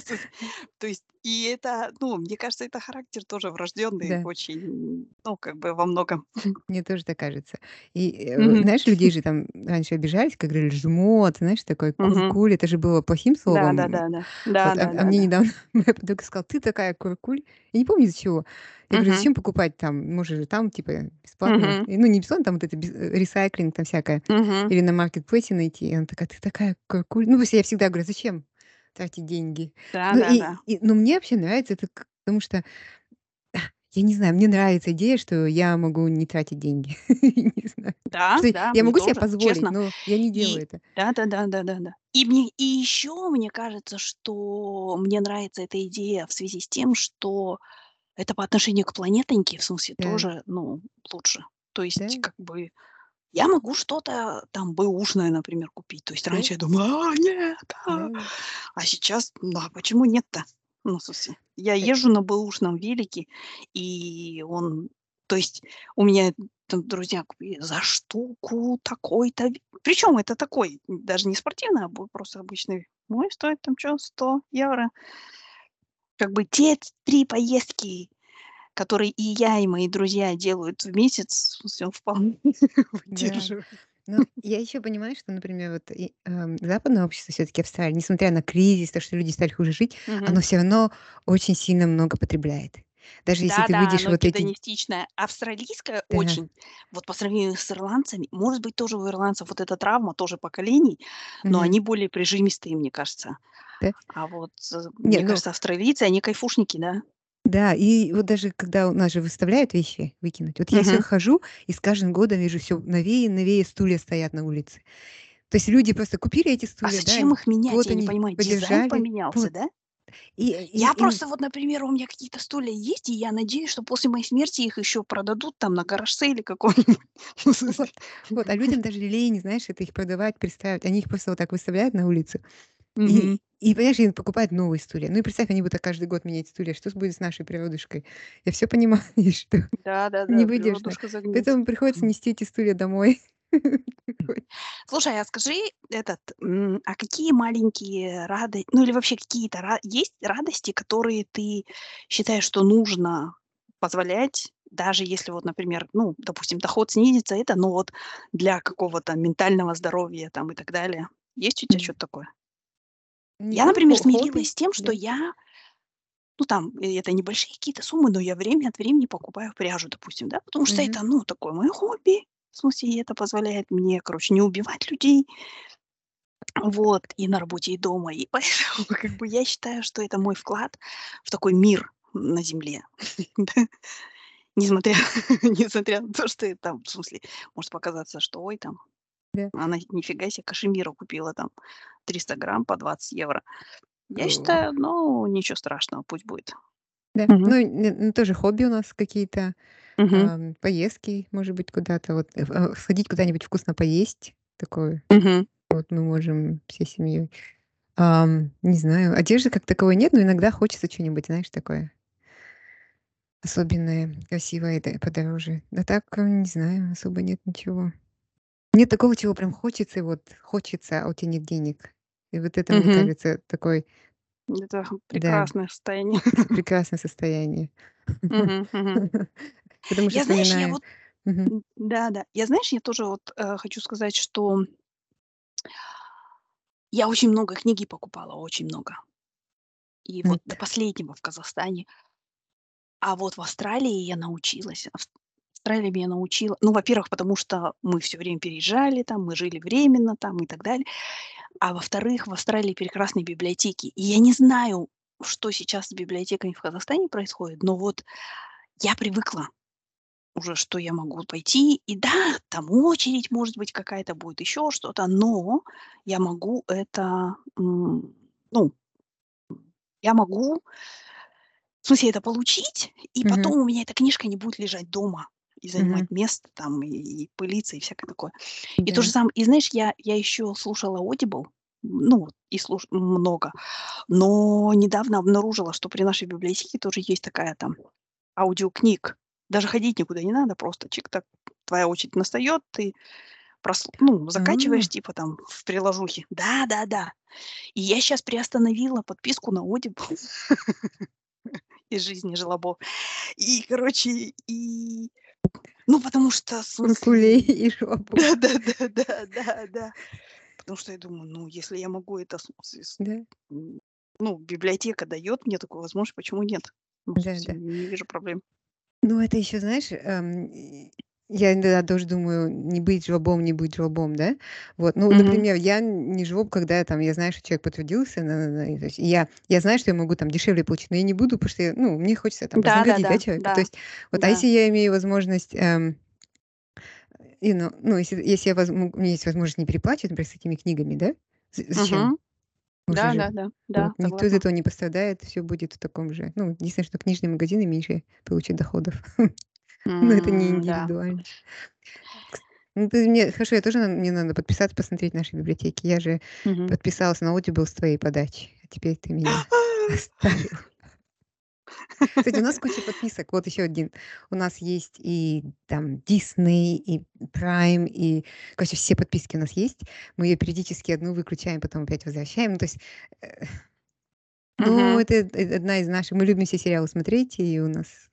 То есть И это, ну, мне кажется, это характер тоже врожденный Да. очень, ну, как бы во многом. Мне тоже так кажется. И, Мгм. знаешь, людей же там раньше обижались, как говорили: "Жмот", знаешь, такой куркуль. Это же было плохим словом. Да-да-да-да. Вот, а а мне недавно моя подруга сказала: "Ты такая куркуль". Я не помню из-за чего. Я говорю. "Зачем покупать там? Можешь же там, типа, бесплатно". Ну, не бесплатно, там вот это э, ресайклинг там всякое. Или на маркетплейсе найти. И она такая: "Ты такая куркуль". Ну, я всегда говорю: "Зачем тратить деньги?" Ну, и Да-да-да. и, ну, мне вообще нравится это, потому что, я не знаю, мне нравится идея, что я могу не тратить деньги. Не знаю. Да, Что да, я могу себе позволить, честно. но я не И делаю это. да-да-да-да-да-да. И мне и еще мне кажется, что мне нравится эта идея в связи с тем, что это по отношению к планетоньке, в смысле, Да, тоже, ну, лучше. То есть, да, как бы, я могу что-то там бэушное, например, купить. То есть да, раньше я думала: "А, нет, а". да-да. А сейчас, ну, а почему нет-то? Ну, в смысле, я Э, езжу на бэушном велике, и он то есть у меня там друзья купили за штуку такой-то Причем это такой, даже не спортивный, а просто обычный. Мой стоит там чё, 100 евро. Как бы те 3 поездки, которые и я, и мои друзья делают в месяц, в смысле, он вполне да. выдерживает. Но я еще понимаю, что, например, вот и, эм, западное общество, все-таки Австралия, несмотря на кризис, то, что люди стали хуже жить, Мгм. оно все равно очень сильно много потребляет. Даже если ты Да-да, выйдешь оно вот эти. Австралийское Да. очень. Вот по сравнению с ирландцами, может быть, тоже у ирландцев вот эта травма тоже поколений, но Мгм. они более прижимистые, мне кажется. Да. А вот, э, Не, мне ну кажется, австралийцы, они кайфушники, да. да, и вот даже когда у нас же выставляют вещи выкинуть, вот я все хожу и с каждым годом вижу все новее и новее стулья стоят на улице. То есть люди просто купили эти А стулья, да, зачем и их менять, год я не они понимаю. Дизайн подержали. поменялся, Вот. да? И и Я и просто вот, например, у меня какие-то стулья есть, и я надеюсь, что после моей смерти их еще продадут там на гараж-сейле каком-нибудь. Ну, в смысле. вот, вот, а людям даже лень, знаешь, это их продавать, представить. Они их просто вот так выставляют на улицу. И и, понимаешь, и покупают новые стулья. Ну и представь, они будут каждый год менять стулья. Что будет с нашей природушкой? Я все понимаю, что не Да-да-да, выдержит. природушка загнется. Поэтому приходится нести эти стулья домой. Ой. Слушай, а скажи, этот, а какие маленькие рады ну, или вообще какие-то ра есть радости, которые ты считаешь, что нужно позволять, даже если вот, например, ну, допустим, доход снизится, это, ну, вот для какого-то ментального здоровья там и так далее. Есть у тебя М. что то такое? Я, знаю, например, хо хобби, смирилась с тем, что да. я, ну, там, э, это небольшие какие-то суммы, но я время от времени покупаю пряжу, допустим, да, потому что Мгм. это, ну, такое мое хобби. В смысле, и это позволяет мне, короче, не убивать людей. Вот, и на работе, и дома. И поэтому, как бы, я считаю, что это мой вклад в такой мир на земле. Да. Несмотря несмотря на то, что это там, в смысле, может показаться, что: "Ой, там, Да. она нифига себе кашемира купила там 300 грамм по 20 евро". Я О, считаю, ну, ничего страшного, пусть будет. да. Мгм. Ну, тоже хобби у нас какие-то, Мгм. ам, поездки, может быть, куда-то вот, э, а, сходить куда-нибудь вкусно поесть. Такое Мгм. вот мы можем всей семьей. Ам, не знаю, одежды как таковой нет, но иногда хочется чё-нибудь, знаешь, такое особенное, красивое, да, подороже. А так, э, не знаю, особо нет ничего. Нет такого, чего прям хочется, и вот хочется, а у тебя нет денег. И вот это, мне Мгм. кажется, такой, Это да, прекрасное состояние. прекрасное состояние. Мгм. Мгм. Потому что Я, знаешь, я вот Мгм. м, да-да. Я, знаешь, я тоже вот, э, хочу сказать, что я очень много книги покупала, очень много. И вот до последнего в Казахстане. А вот в Австралии я научилась. Ав Австралия меня научила ну, во-первых, потому что мы все время переезжали там, мы жили временно там и так далее. А во-вторых, в Австралии прекрасные библиотеки. И я не знаю, что сейчас с библиотеками в Казахстане происходит, но вот я привыкла уже, что я могу пойти, и да, там очередь, может быть, какая-то будет, еще что-то, но я могу это, ну, я могу В смысле, это получить, и мгм, потом у меня эта книжка не будет лежать дома и занимать мгм. место там, и и пылиться, и всякое такое. И то же Да. самое и знаешь, я я еще слушала Audible, ну, и слуш много, но недавно обнаружила, что при нашей библиотеке тоже есть такая там аудиокниг. Даже ходить никуда не надо, просто чик-так, твоя очередь настает, ты прос ну, закачиваешь, А. типа, там, в приложухе. Да-да-да. И я щас приостановила подписку на Audible из жизни жлобов. И, короче, и ну, потому что, Куркулей и жопу. Да-да-да-да-да-да. Потому что я думаю, ну, если я могу это Да. ну, библиотека даёт мне такую возможность, почему нет? Ну, Да, да. не вижу проблем. Ну, это ещё, знаешь, эм, я иногда тоже думаю, не быть жлобом, не быть жлобом, да? Вот, ну, Мгм. например, я не жлоб, когда там я знаю, что человек потрудился, на на на то есть я я знаю, что я могу там дешевле получить, но я не буду, потому что я, ну, мне хочется там вознаградить, да, Да-да-да, человека. То да, есть вот, а да. если я имею возможность, эм и, ну ну, если если я возм у меня есть возможность не переплачивать, например, с этими книгами, да, зачем? Мгм. Можно же Да-да-да, да, вот никто из этого не пострадает, всё будет в таком же ну, единственное, что книжные магазины меньше получат доходов. Но это не индивидуально. Ну, ты мне хорошо, я тоже мне надо подписаться, посмотреть наши библиотеки. Я же Мгм. подписалась на Audible с твоей подачи, а теперь ты меня оставил. Кстати, у нас куча подписок. Вот ещё один. У нас есть и там Disney, и Prime, и, короче, все подписки у нас есть. Мы её периодически одну выключаем, потом опять возвращаем. Ну, то есть, э Ну, это одна из наших мы любим все сериалы смотреть, и у нас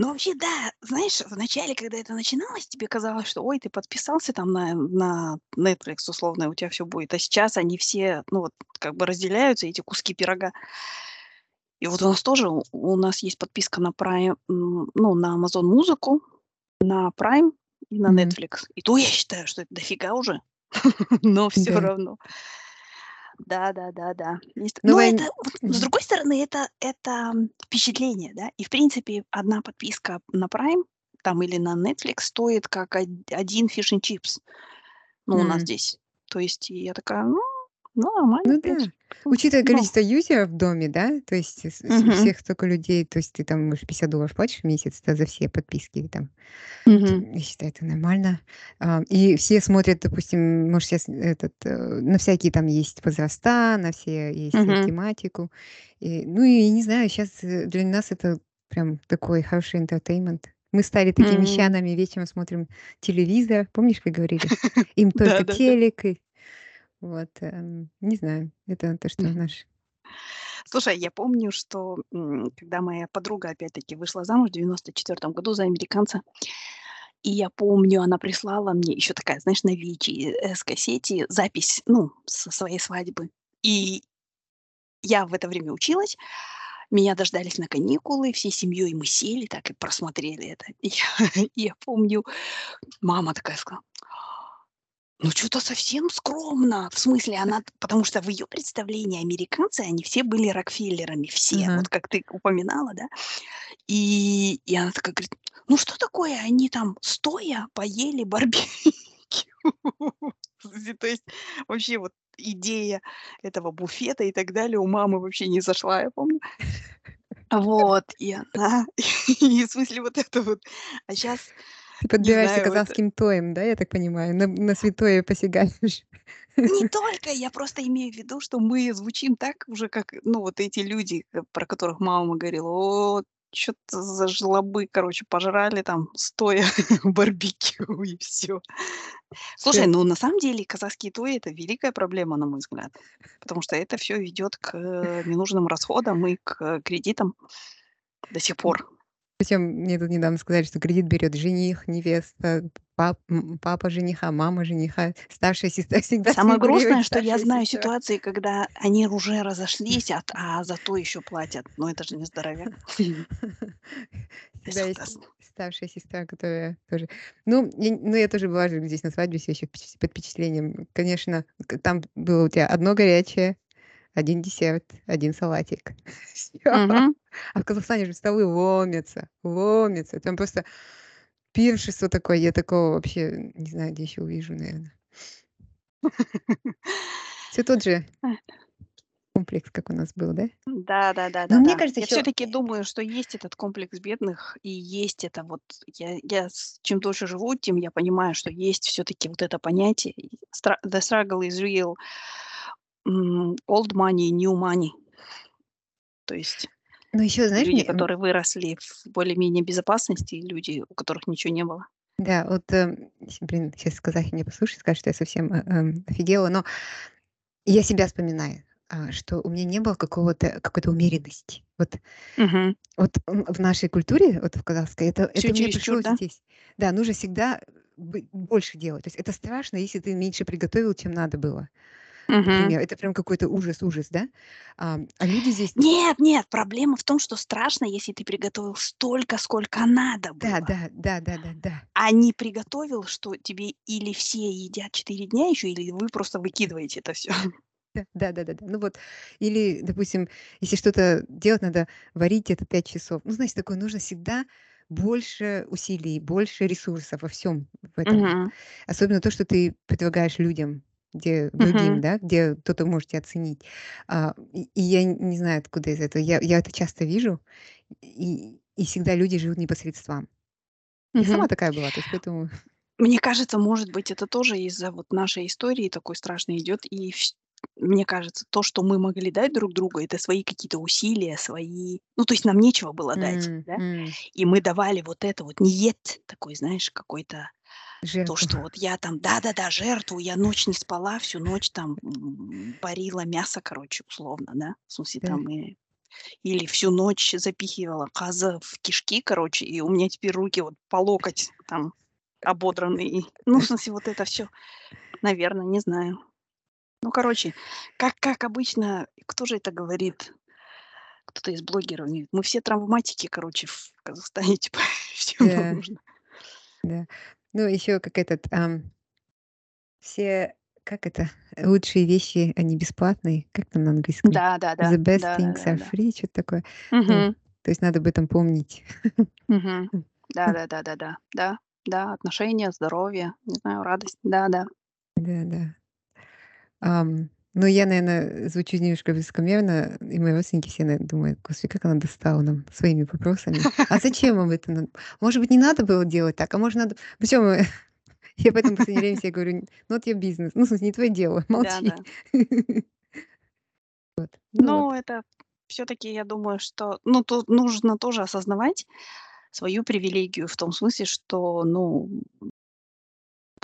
Ну, вообще, да. Знаешь, в начале, когда это начиналось, тебе казалось, что: ой, ты подписался там на на Netflix условно, и у тя всё будет. А сейчас они все, ну, вот как бы разделяются, эти куски пирога. И вот у нас тоже, у нас есть подписка на Prime, ну, на Amazon Музыку, на Prime и на. Netflix. И то я считаю, что это дофига уже, но всё Да. равно. Да-да-да-да. Есть Ну, но войн это вот, с другой стороны, это это впечатление, да. И, в принципе, одна подписка на Prime там или на Netflix стоит как од один фиш энд чипс. Ну, у нас здесь. То есть я такая: "Ну, ну, нормально, в Ну да. принципе". Учитывая количество юзеров в доме, да, то есть с с у Мгм. всех столько людей, то есть ты там, может, 50 долларов платишь в месяц, да, за все подписки там. Мгм. я считаю, это нормально. А, и все смотрят, допустим, может, щас этот, э, на всякие там есть возраста, на все есть, Мгм. тематику. И, ну, и не знаю, щас, э, для нас это прям такой хороший entertainment. Мы стали такими М. мещанами, вечером смотрим телевизор. Помнишь, как говорили? Им только телек и вот, эм, не знаю, это то, что наш Слушай, я помню, что, когда моя подруга опять-таки вышла замуж в 94 году за американца, и я помню, она прислала мне ещё такая, знаешь, на VHS-кассете запись, ну, со своей свадьбы. И я в это время училась, меня дождались на каникулы, всей семьей мы сели так и просмотрели это. И я и я помню, мама такая сказала: "Ну, чё-то совсем скромно". В смысле, она потому что в её представлении американцы, они все были Рокфеллерами, все, вот Ага. как ты упоминала, да. И и она такая говорит: "Ну, что такое, они там стоя поели барбекю". То есть вообще вот идея этого буфета и так далее у мамы вообще не зашла, я помню. Вот, и она, и в смысле вот это вот. А щас, Ты подбираешься к знаю, это казахским тоям, да, я так понимаю? На на святое посягаешь. Не только, я просто имею в виду, что мы звучим так уже, как, ну, вот эти люди, э, про которых мама говорила: "О, чё-то за жлобы, короче, пожрали там стоя барбекю и всё". Слушай, ну, на самом деле казахские тои- это великая проблема, на мой взгляд, потому что это всё ведёт к ненужным расходам и к кредитам до сих пор. Причём мне тут недавно сказали, что кредит берёт жених, невеста, пап папа жениха, мама жениха, старшая сестра всегда Самое грустное, что я знаю сестра. ситуации, когда они уже разошлись, ат а зато ещё платят. Ну, это же не здоровяк. Есть Безотказно. старшая сестра, которая тоже Ну, я ну, я тоже была здесь на свадьбе ещё впечат под впечатлением. Конечно, там было у тя 1 горячее, 1 десерт, 1 салатик. А в Казахстане же столы ломятся, ломятся. Там просто пиршество такое. Я такого вообще не знаю, где ещё увижу, наверно. Всё тот же комплекс, как у нас был, да? Да да да Но да мне да. кажется, Я ещё всё-таки э думаю, что есть этот комплекс бедных и есть это вот я я чем дольше живу, тем я понимаю, что есть всё-таки вот это понятие the struggle is real. Old money, new money. То есть Ну, ещё, знаешь, люди, мне, которые выросли в более-менее безопасности, и люди, у которых ничего не было. Да, вот, эм блин, сейчас сказать мне послушать, скажет, что я совсем, э, эм, офигела, но я себя вспоминаю, а, что у меня не было какого-то какой-то умеренности. Вот Мгм. вот, в нашей культуре, вот в казахской, это Всё это мне пришлось да? здесь. Да, нужно всегда больше делать. То есть это страшно, если ты меньше приготовил, чем надо было. Например, это прям какой-то ужас ужас, да? Ам, а люди здесь Нет, нет, проблема в том, что страшно, если ты приготовил столько, сколько надо Да было. да да да да да. А не приготовил, что тебе или все едят 4 дня ещё, или вы просто выкидываете это всё. Да да да да да. Ну вот, или, допустим, если что-то делать надо, варить это 5 часов. Ну, знаете, такое нужно всегда больше усилий, больше ресурсов во всём в этом. Мгм. Особенно то, что ты предлагаешь людям, где другим, Мгм. да, где кто-то может тя оценить. А, и и я не знаю, откуда из этого. Я я это часто вижу, и и всегда люди живут не по средствам. Я сама Мгм. такая была, то есть поэтому Мне кажется, может быть, это тоже из-за вот нашей истории такой страшной идёт. И вс мне кажется, то, что мы могли дать друг другу, это свои какие-то усилия, свои ну, то есть нам нечего было дать, М, да? м. И мы давали вот это вот нiyet такой, знаешь, какой-то, то, Жертву. что вот я там да-да-да, жертву, я ночь не спала, всю ночь там, м, варила мясо, короче, условно, да. В смысле, Да. там и или всю ночь запихивала казы в кишки, короче, и у меня теперь руки вот по локоть там ободранные. Ну, в смысле, вот это всё. Наверно, не знаю. Ну, короче, как как обычно, кто же это говорит? Кто-то из блогеров говорит: "Мы все травматики, короче, в Казахстане, типа, всем Да. нужно". Да. Ну, ещё как этот, ам все, как это, лучшие вещи, они бесплатные. Как там на английском? Да-да-да. The best things are Да-да-да-да. free, чё-то такое. Ну, Мгм. то есть надо об этом помнить. Мгм. М, м. Да-да-да-да-да. Да, да, отношения, здоровье, не знаю, радость. Да-да. Да-да. Ам, ну, я, наверно, звучу немножко высокомерно, и мои родственники все, наверно, думают: "Господи, как она достала нам своими вопросами. А зачем вам это надо? Может быть, не надо было делать так, а может, надо" Причём, я поэтому в последнее время говорю: "Not your business". Ну, в смысле, не твоё дело, молчи. Вот. Ну Ну, вот. это всё-таки, я думаю, что, ну, тут нужно тоже осознавать свою привилегию в том смысле, что, ну,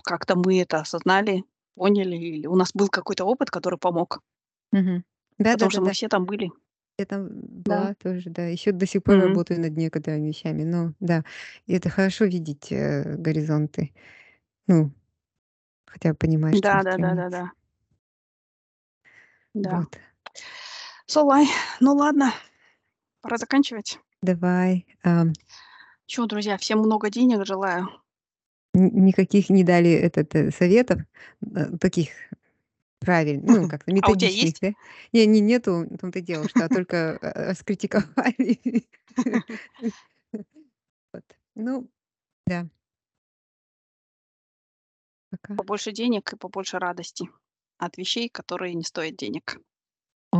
как-то мы это осознали, поняли, или у нас был какой-то опыт, который помог. Мгм. Потому что мы Да-да-да-да. все там были. Я там Да. была тоже, да. Ещё до сих пор Мгм. работаю над некоторыми вещами. Но да, и это хорошо видеть, э, горизонты. Ну, хотя бы понимаешь, к чему стремиться. Да-да-да-да-да. Да. Вот. Солай, ну ладно, пора заканчивать. Давай, ам Чё, друзья, всем много денег желаю. Никаких не дали, этот, э, советов, э, таких правиль ну, как-то А у методичных, есть? да? Не не нету, в том-то и дело, что только, э, раскритиковали. Вот. Ну да. Пока. Побольше денег и побольше радости от вещей, которые не стоят денег. О,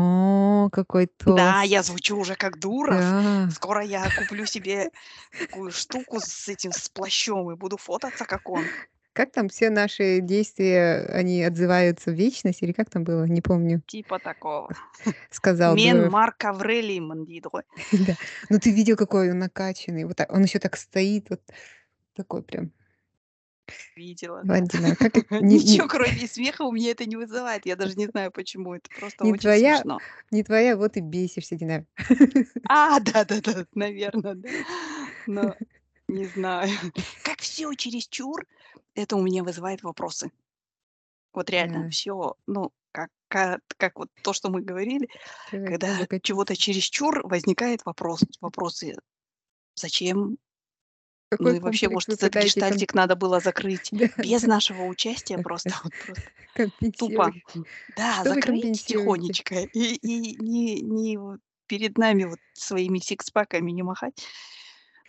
какой Да, я звучу уже как дура. Да. скоро я куплю себе такую штуку с этим, с плащом и буду фотаться, как он. Как там все наши действия, они отзываются в вечность, или как там было? Не помню. Типа такого. Сказал Мен. Марк Аврелиймон дейді ғой. Да. Ну, ты видел, какой он накачанный? Вот так. Он ещё так стоит, вот такой прям. Видела, да. Как это не Ничего, не кроме смеха, у меня это не вызывает. Я даже не знаю, почему. Это просто не очень твоя смешно. не твоя, вот и бесишься, Дина. А, да-да-да, наверно, да. Но не знаю. Как всё чересчур, это у меня вызывает вопросы. Вот реально, Да. всё, ну, как ка как вот то, что мы говорили, Человек когда чего-то обогатился. чересчур, возникает вопрос вопросы: зачем? Ну Какой и вообще, может, этот пытаетесь ком гештальтик надо было закрыть Да, без да. нашего участия просто, тупо, да, закрыть тихонечко и не перед нами вот своими сикспэками не махать.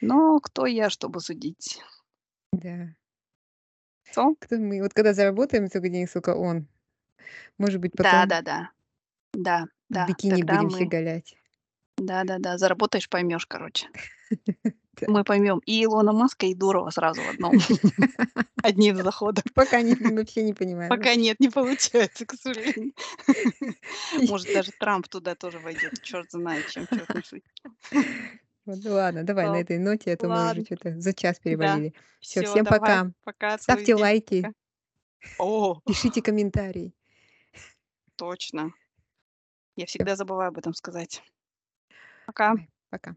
Но кто я, чтобы судить? Да. Кто мы? Вот когда заработаем столько денег, сколько он, может быть, потом Да-да-да. Да, в да, бикини тогда будем мы щеголять. Да-да-да, заработаешь- поймёшь, короче. Мы поймём и Илона Маска, и Дурова сразу в одном, одним заходом. Пока не вообще не понимаю Пока нет, не получается, к сожалению. Может, даже Трамп туда тоже войдёт. Чёрт знает, чем шутит. Вот, ну ладно, давай на этой ноте, а то мы уже чё-то за час перевалили. Всё, всем пока. Пока, Ставьте лайки. О! Пишите комментарии. Точно. Я всегда забываю об этом сказать. Пока. Пока.